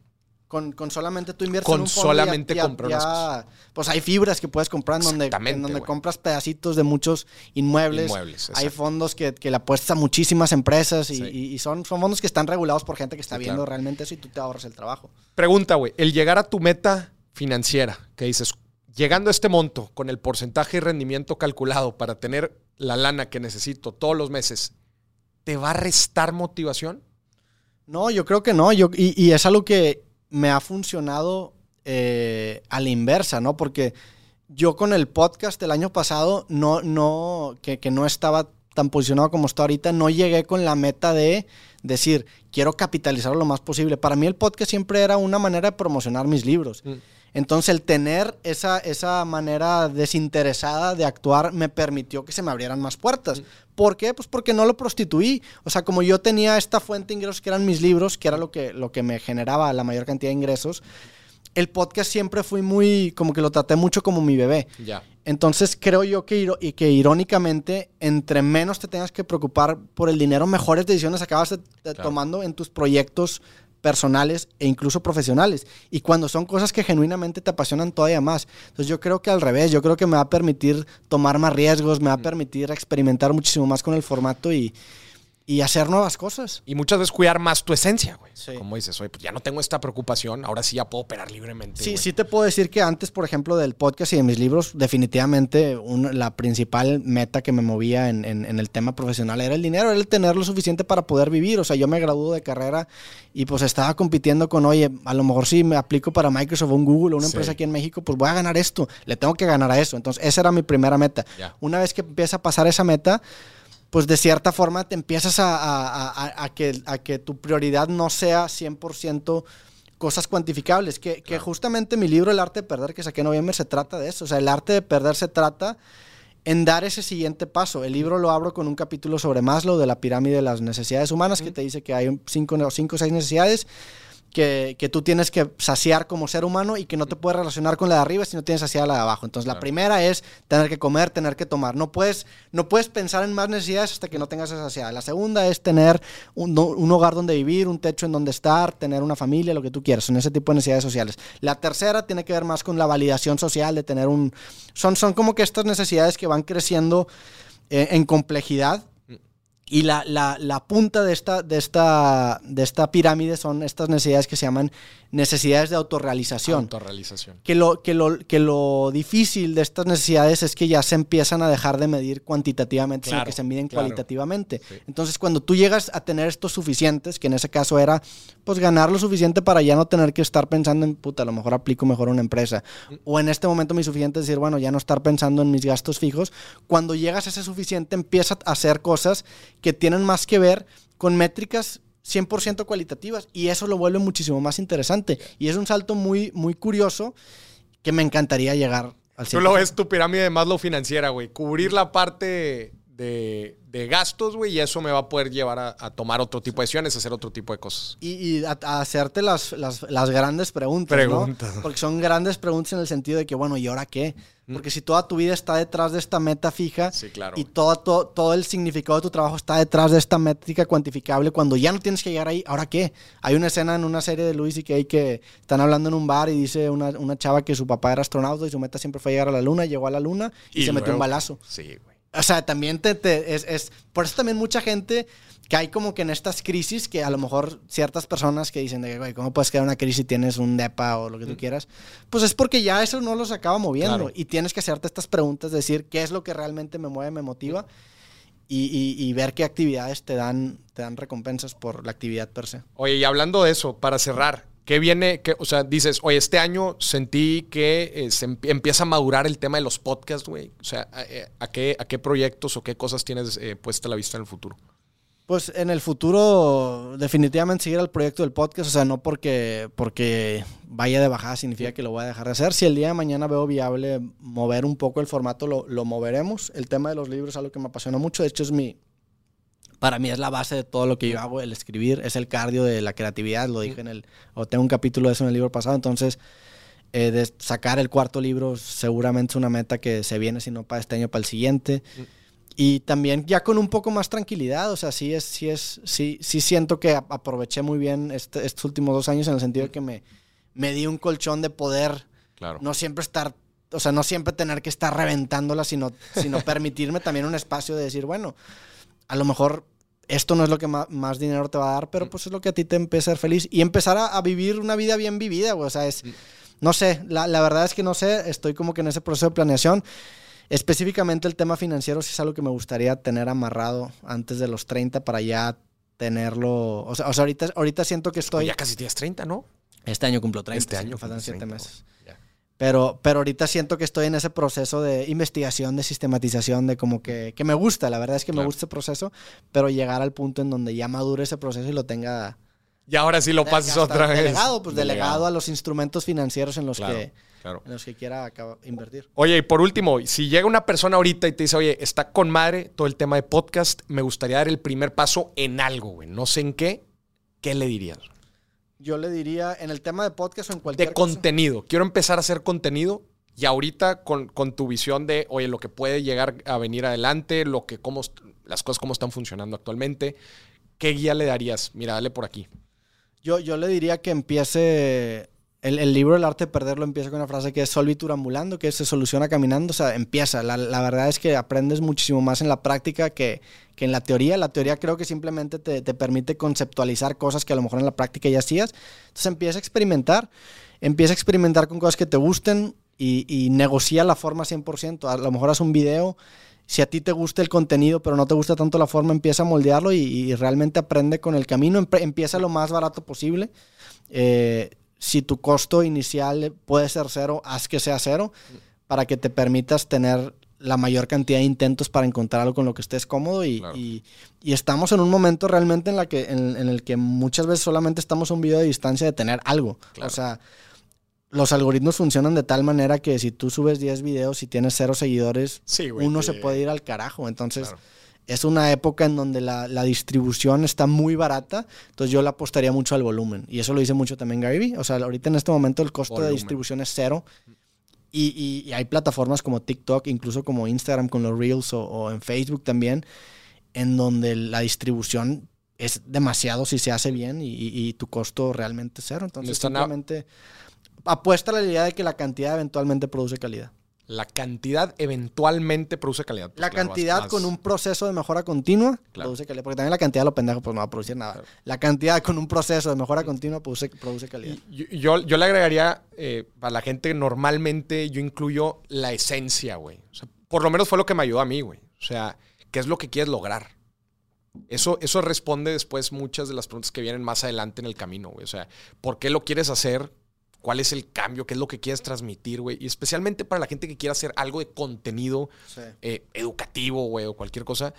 Con, con solamente tú inviertes Con en un fondo y ya- solamente ya- comprar unas Pues hay fibras que puedes comprar en donde, en donde compras pedacitos de muchos inmuebles. Inmuebles, hay fondos que, que le apuestas a muchísimas empresas y, Sí. y- y son, son fondos que están regulados por gente que está Sí, viendo claro. realmente eso y tú te ahorras el trabajo. Pregunta, güey. El llegar a tu meta financiera, que dices, llegando a este monto con el porcentaje de rendimiento calculado para tener la lana que necesito todos los meses, ¿te va a restar motivación? No, yo creo que no. Yo, y, y es algo que me ha funcionado eh, a la inversa, ¿no? Porque yo con el podcast el año pasado, no, no, que, que no estaba tan posicionado como está ahorita, no llegué con la meta de decir, quiero capitalizarlo lo más posible. Para mí el podcast siempre era una manera de promocionar mis libros. Mm. Entonces el tener esa, esa manera desinteresada de actuar me permitió que se me abrieran más puertas. ¿Por qué? Pues porque no lo prostituí. O sea, como yo tenía esta fuente de ingresos que eran mis libros, que era lo que, lo que me generaba la mayor cantidad de ingresos, el podcast siempre fui muy, como que lo traté mucho como mi bebé. Ya. Entonces creo yo que, y que irónicamente, entre menos te tengas que preocupar por el dinero, mejores decisiones acabas de- de Claro. tomando en tus proyectos personales e incluso profesionales. Y cuando son cosas que genuinamente te apasionan todavía más. Entonces yo creo que al revés, yo creo que me va a permitir tomar más riesgos, me va a permitir experimentar muchísimo más con el formato y, y hacer nuevas cosas. Y muchas veces cuidar más tu esencia, güey. Sí. Como dices, oye, pues ya no tengo esta preocupación, ahora sí ya puedo operar libremente. Sí, güey. sí te puedo decir que antes, por ejemplo, del podcast y de mis libros, definitivamente un- la principal meta que me movía en, en- en el tema profesional era el dinero, era el tener lo suficiente para poder vivir. O sea, yo me graduó de carrera y pues estaba compitiendo con, oye, a lo mejor si me aplico para Microsoft o un Google o una Sí. empresa aquí en México, pues voy a ganar esto, le tengo que ganar a eso. Entonces, esa era mi primera meta. Una vez que empieza a pasar esa meta, pues de cierta forma te empiezas a, a- a- a que, a que tu prioridad no sea 100% cosas cuantificables, que, que justamente mi libro El arte de perder que saqué en noviembre se trata de eso, o sea, el arte de perder se trata en dar ese siguiente paso. El libro lo abro con un capítulo sobre Maslow de la pirámide de las necesidades humanas, que te dice que hay cinco o cinco o seis necesidades que, que tú tienes que saciar como ser humano y que no te puedes relacionar con la de arriba si no tienes saciada la de abajo. Entonces, la primera es tener que comer, tener que tomar. No puedes, no puedes pensar en más necesidades hasta que no tengas esa saciada. La segunda es tener un, un hogar donde vivir, un techo en donde estar, tener una familia, lo que tú quieras. Son ese tipo de necesidades sociales. La tercera tiene que ver más con la validación social, de tener un... Son, son como que estas necesidades que van creciendo eh, en complejidad. Y la, la- la punta de esta, de, esta, de esta pirámide son estas necesidades que se llaman necesidades de autorrealización. Autorrealización. Que lo, que, lo, que lo difícil de estas necesidades es que ya se empiezan a dejar de medir cuantitativamente, sino que se miden claro. cualitativamente. Sí. Entonces, cuando tú llegas a tener estos suficientes, que en ese caso era, pues ganar lo suficiente para ya no tener que estar pensando en, puta, a lo mejor aplico mejor a una empresa. O en este momento mi suficiente es decir, bueno, ya no estar pensando en mis gastos fijos. Cuando llegas a ese suficiente, empiezas a hacer cosas que tienen más que ver con métricas 100% cualitativas y eso lo vuelve muchísimo más interesante. Y es un salto muy, muy curioso que me encantaría llegar al 100%. Tú lo ves tu pirámide de Maslow financiera, güey. Cubrir la parte de, de gastos, güey, y eso me va a poder llevar a, a tomar otro tipo de decisiones, a hacer otro tipo de cosas. Y, y a, a hacerte las, las, las grandes preguntas, Preguntas. ¿no? Porque son grandes preguntas en el sentido de que, bueno, ¿y ahora qué? Porque si toda tu vida está detrás de esta meta fija Sí, claro. y todo, todo, todo el significado de tu trabajo está detrás de esta métrica cuantificable, cuando ya no tienes que llegar ahí, ¿ahora qué? Hay una escena en una serie de Louis y Kay que están hablando en un bar y dice una, una chava que su papá era astronauta y su meta siempre fue llegar a la luna, llegó a la luna y, se metió un balazo. Sí, güey. O sea, también te, te- es, es- Por eso también mucha gente que hay como que en estas crisis, que a lo mejor ciertas personas que dicen, de, güey, ¿cómo puedes quedar en una crisis si tienes un DEPA o lo que tú quieras? Pues es porque ya eso no los acaba moviendo. Claro. Y tienes que hacerte estas preguntas, decir, ¿qué es lo que realmente me mueve, me motiva? Y, y- y ver qué actividades te dan, te dan recompensas por la actividad per se. Oye, y hablando de eso, para cerrar, ¿qué viene? o sea, dices, oye, este año sentí que eh, se empie- empieza a madurar el tema de los podcasts, güey. O sea, ¿a, eh, qué, ¿a qué proyectos o qué cosas tienes eh, puesta la vista en el futuro? Pues en el futuro definitivamente seguir el proyecto del podcast, o sea, no porque, porque vaya de bajada significa que lo voy a dejar de hacer. Si el día de mañana veo viable mover un poco el formato, lo, lo moveremos. El tema de los libros es algo que me apasiona mucho, de hecho es mi, para mí es la base de todo lo que yo hago, el escribir, es el cardio de la creatividad, lo dije en el, o tengo un capítulo de eso en el libro pasado, entonces eh, de sacar el cuarto libro seguramente es una meta que se viene, si no para este año, para el siguiente. Y también ya con un poco más tranquilidad, o sea, sí es, sí es, sí, sí siento que aproveché muy bien este- estos últimos dos años en el sentido de que me, me di un colchón de poder Claro. no siempre estar, o sea, no siempre tener que estar reventándola, sino, sino permitirme también un espacio de decir, bueno, a lo mejor esto no es lo que más, dinero te va a dar, pero pues es lo que a ti te empieza a ser feliz y empezar a, a vivir una vida bien vivida, güey, o sea, es, no sé, la, la verdad es que no sé, estoy como que en ese proceso de planeación. Específicamente el tema financiero sí es algo que me gustaría tener amarrado antes de los 30 para ya tenerlo, o sea, o sea ahorita, ahorita siento que estoy... Ya casi tienes 30, ¿no? Este año cumplo 30. Este año faltan cumples 7 30, meses. Ya. Pero, pero ahorita siento que estoy en ese proceso de investigación, de sistematización, de como que, que me gusta, la verdad es que me gusta ese proceso, pero llegar al punto en donde ya madure ese proceso y lo tenga... Y ahora sí lo pases otra vez. Delegado, pues delegado. a los instrumentos financieros en los que... En los que quiera invertir. Oye, y por último, si llega una persona ahorita y te dice, oye, está con madre todo el tema de podcast, me gustaría dar el primer paso en algo, güey. No sé en qué, ¿qué le dirías? Yo le diría en el tema de podcast o en cualquier De contenido. Quiero empezar a hacer contenido y ahorita con, tu visión de, oye, lo que puede llegar a venir adelante, lo que, cómo, las cosas cómo están funcionando actualmente, ¿qué guía le darías? Mira, dale por aquí. Yo, yo le diría que empiece el, libro El arte de perderlo empieza con una frase que es solvitur ambulando, que se soluciona caminando, o sea, empieza. La, verdad es que aprendes muchísimo más en la práctica que, en la teoría. La teoría creo que simplemente te, permite conceptualizar cosas que a lo mejor en la práctica ya hacías. Entonces empieza a experimentar, empieza a experimentar con cosas que te gusten y, negocia la forma 100%. A lo mejor haz un video. Si a ti te gusta el contenido, pero no te gusta tanto la forma, empieza a moldearlo y, realmente aprende con el camino. Empieza lo más barato posible. Eh, si tu costo inicial puede ser cero, haz que sea cero para que te permitas tener la mayor cantidad de intentos para encontrar algo con lo que estés cómodo y, estamos en un momento realmente en, la que, en, el que muchas veces solamente estamos a un video de distancia de tener algo. O sea, los algoritmos funcionan de tal manera que si tú subes 10 videos y tienes cero seguidores, uno se puede ir al carajo. Entonces es una época en donde la, distribución está muy barata, entonces yo le apostaría mucho al volumen. Y eso lo dice mucho también Gary Vee. O sea, ahorita en este momento el costo de distribución es cero. Y, hay plataformas como TikTok, incluso como Instagram con los Reels o, en Facebook también, en donde la distribución es demasiado si se hace bien y, tu costo realmente es cero. Entonces, simplemente apuesta a la idea de que la cantidad eventualmente produce calidad la cantidad eventualmente produce calidad. Pues la cantidad con un proceso de mejora continua produce calidad. Porque también la cantidad de lo pendejo pues no va a producir nada. La cantidad con un proceso de mejora continua produce, produce calidad. yo, yo, le agregaría, eh, para la gente normalmente yo incluyo la esencia, güey. por lo menos fue lo que me ayudó a mí, güey. O sea, ¿qué es lo que quieres lograr? Eso, eso responde después muchas de las preguntas que vienen más adelante en el camino, güey. O sea, ¿por qué lo quieres hacer? Cuál es el cambio, qué es lo que quieres transmitir, güey. Y especialmente para la gente que quiera hacer algo de contenido eh, educativo, güey, o cualquier cosa.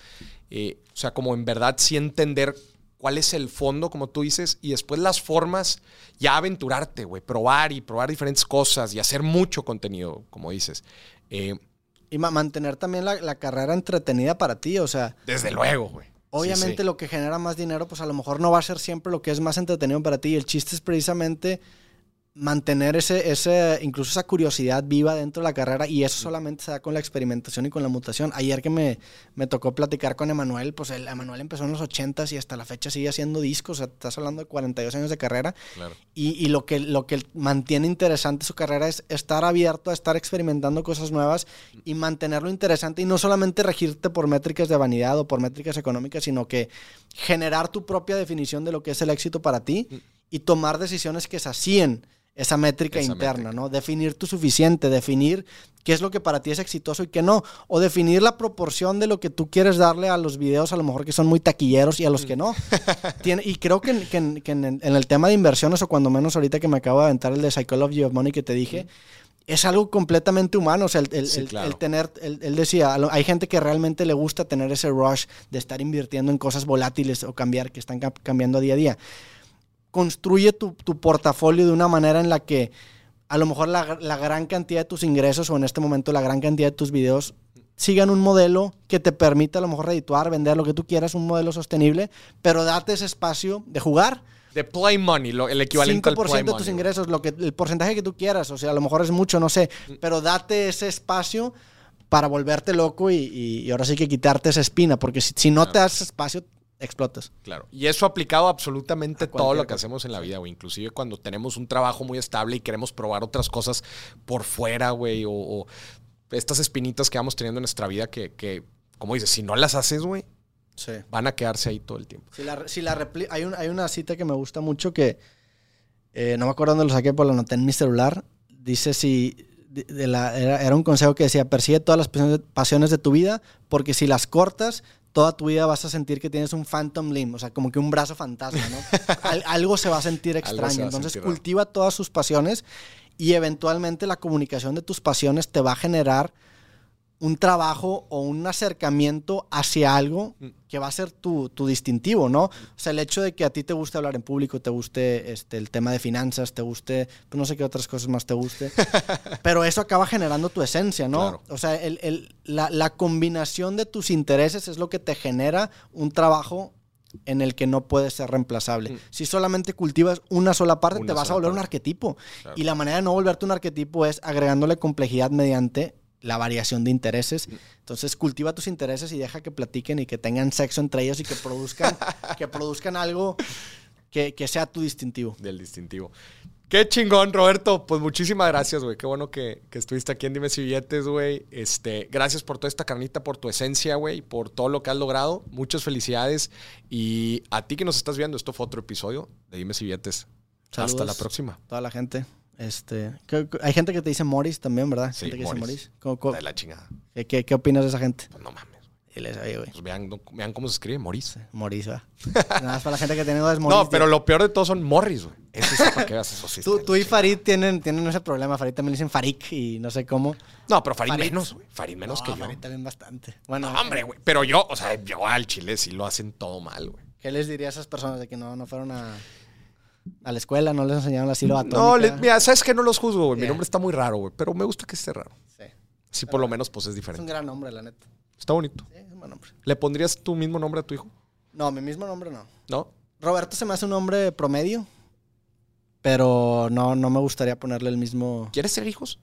Eh, o sea, como en verdad sí entender cuál es el fondo, como tú dices, y después las formas, ya aventurarte, güey, probar y probar diferentes cosas y hacer mucho contenido, como dices. Eh, y mantener también la, carrera entretenida para ti, o sea. Desde luego, güey. Obviamente lo que genera más dinero, pues a lo mejor no va a ser siempre lo que es más entretenido para ti. Y el chiste es precisamente mantener ese, ese, incluso esa curiosidad viva dentro de la carrera y eso solamente se da con la experimentación y con la mutación. Ayer que me, me tocó platicar con Emanuel, pues el Emanuel empezó en los 80 y hasta la fecha sigue haciendo discos, o sea, estás hablando de 42 años de carrera y, y, lo, que, lo que mantiene interesante su carrera es estar abierto a estar experimentando cosas nuevas y mantenerlo interesante y no solamente regirte por métricas de vanidad o por métricas económicas, sino que generar tu propia definición de lo que es el éxito para ti mm. y tomar decisiones que se hacían esa métrica interna, ¿no? Definir tu suficiente, definir qué es lo que para ti es exitoso y qué no, o definir la proporción de lo que tú quieres darle a los videos, a lo mejor que son muy taquilleros y a los que no. Tiene, y creo que, en, el tema de inversiones, o cuando menos ahorita que me acabo de aventar el de Psychology of Money que te dije, es algo completamente humano. O sea, el, tener, él decía, hay gente que realmente le gusta tener ese rush de estar invirtiendo en cosas volátiles o cambiar, que están cambiando día a día construye tu, portafolio de una manera en la que a lo mejor la, gran cantidad de tus ingresos o en este momento la gran cantidad de tus videos sigan un modelo que te permita a lo mejor redituar, vender lo que tú quieras, un modelo sostenible, pero date ese espacio de jugar. De play money, el equivalente al play de tus ingresos, lo que, el porcentaje que tú quieras, o sea, a lo mejor es mucho, no sé, pero date ese espacio para volverte loco y, ahora sí que quitarte esa espina, porque si, si no te das espacio, explotas. Claro. Y eso aplicado a absolutamente todo lo que hacemos en la vida, güey. Inclusive cuando tenemos un trabajo muy estable y queremos probar otras cosas por fuera, güey. O, estas espinitas que vamos teniendo en nuestra vida que, como dices, si no las haces, güey, van a quedarse ahí todo el tiempo. Si la, hay, hay una cita que me gusta mucho que eh, no me acuerdo dónde lo saqué, pero lo anoté en mi celular. Dice si... De la, era, era un consejo que decía, persigue todas las pasiones de tu vida, porque si las cortas, toda tu vida vas a sentir que tienes un phantom limb, o sea, como que un brazo fantasma, ¿no? algo se va a sentir extraño. Entonces cultiva todas sus pasiones y eventualmente la comunicación de tus pasiones te va a generar un trabajo o un acercamiento hacia algo Mm. que va a ser tu, tu distintivo, ¿no? O sea, el hecho de que a ti te guste hablar en público, te guste este, el tema de finanzas, te guste, pues no sé qué otras cosas más te guste, pero eso acaba generando tu esencia, ¿no? Claro. O sea, el- el- la, la combinación de tus intereses es lo que te genera un trabajo en el que no puedes ser reemplazable. Mm. Si solamente cultivas una sola parte, Una te vas a volver un arquetipo. Claro. Y la manera de no volverte un arquetipo es agregándole complejidad mediante la variación de intereses. Entonces cultiva tus intereses y deja que platiquen y que tengan sexo entre ellos y que produzcan, que produzcan algo que, que sea tu distintivo. Del distintivo. Qué chingón, Roberto. Pues muchísimas gracias, güey. Qué bueno que, que estuviste aquí en Dime Si Billetes, güey. Este, gracias por toda esta carnita, por tu esencia, güey, por todo lo que has logrado. Muchas felicidades. Y a ti que nos estás viendo, esto fue otro episodio de Dime Si Billetes. Hasta la próxima. Toda la gente. Este, que- que- hay gente que te dice Morris también, ¿verdad? Sí, gente que Morris. dice Morris. ¿Cómo- cómo- De la chingada. ¿Qué, qué, qué opinas de esa gente? Pues no mames. Y les oye, güey. Pues vean, vean cómo se escribe Morris. Morris, ¿verdad? Nada más para la gente que tiene dudas, Morris. No, pero lo peor de todo son Morris, güey. Eso sí, para que veas eso sí. Tú, y. Farid tienen, tienen ese problema. Farid también le dicen Farik y no sé cómo. No, pero Farid, Farid. menos, güey. Farid menos No, que yo. Farid también bastante. Bueno, No, hombre, güey. Pero yo, o sea, yo al chile sí lo hacen todo mal, güey. ¿qué les diría a esas personas de que no, no fueron a, a la escuela, no les enseñaron la sílaba No, le- atómica? mira, sabes que no los juzgo, güey. Mi nombre está muy raro, güey. Pero me gusta que esté raro. Sí. Sí, por lo menos, pues es Es un diferente. gran nombre, la neta. Está bonito. Sí, es un buen nombre. ¿Le pondrías tu mismo nombre a tu hijo? No, mi mismo nombre no. ¿No? Roberto se me hace un nombre promedio, pero no, no me gustaría ponerle el mismo... ¿Quieres tener hijos?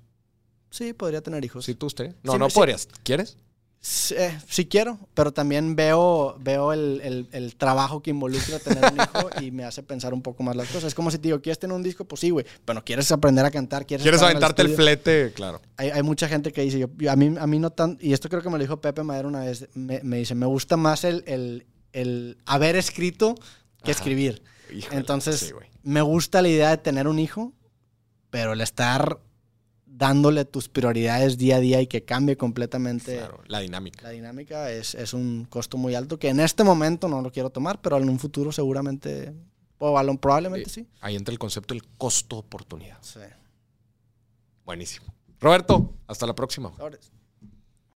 Sí, podría tener hijos. Sí, tú, usted. No, no sí. podrías. ¿Quieres? Sí, eh, sí quiero, pero también veo, veo el, el- el trabajo que involucra tener un hijo y me hace pensar un poco más las cosas. Es como si te digo, ¿quieres tener un disco? Pues sí, güey. Pero quieres aprender a cantar, quieres... ¿Quieres aventarte el estudio? flete? Claro. Hay, hay mucha gente que dice, yo, a, mí, a mí no tan... Y esto creo que me lo dijo Pepe Madero una vez. Me, me dice, me gusta más el, el, el haber escrito que Ajá. escribir. Híjole, Entonces, sí, me gusta la idea de tener un hijo, pero el estar dándole tus prioridades día a día y que cambie completamente Claro, la dinámica. la dinámica es, es un costo muy alto que en este momento no lo quiero tomar, pero en un futuro seguramente, o probablemente sí. Ahí entra el concepto del costo-oportunidad. Sí. Buenísimo. Roberto, hasta la próxima.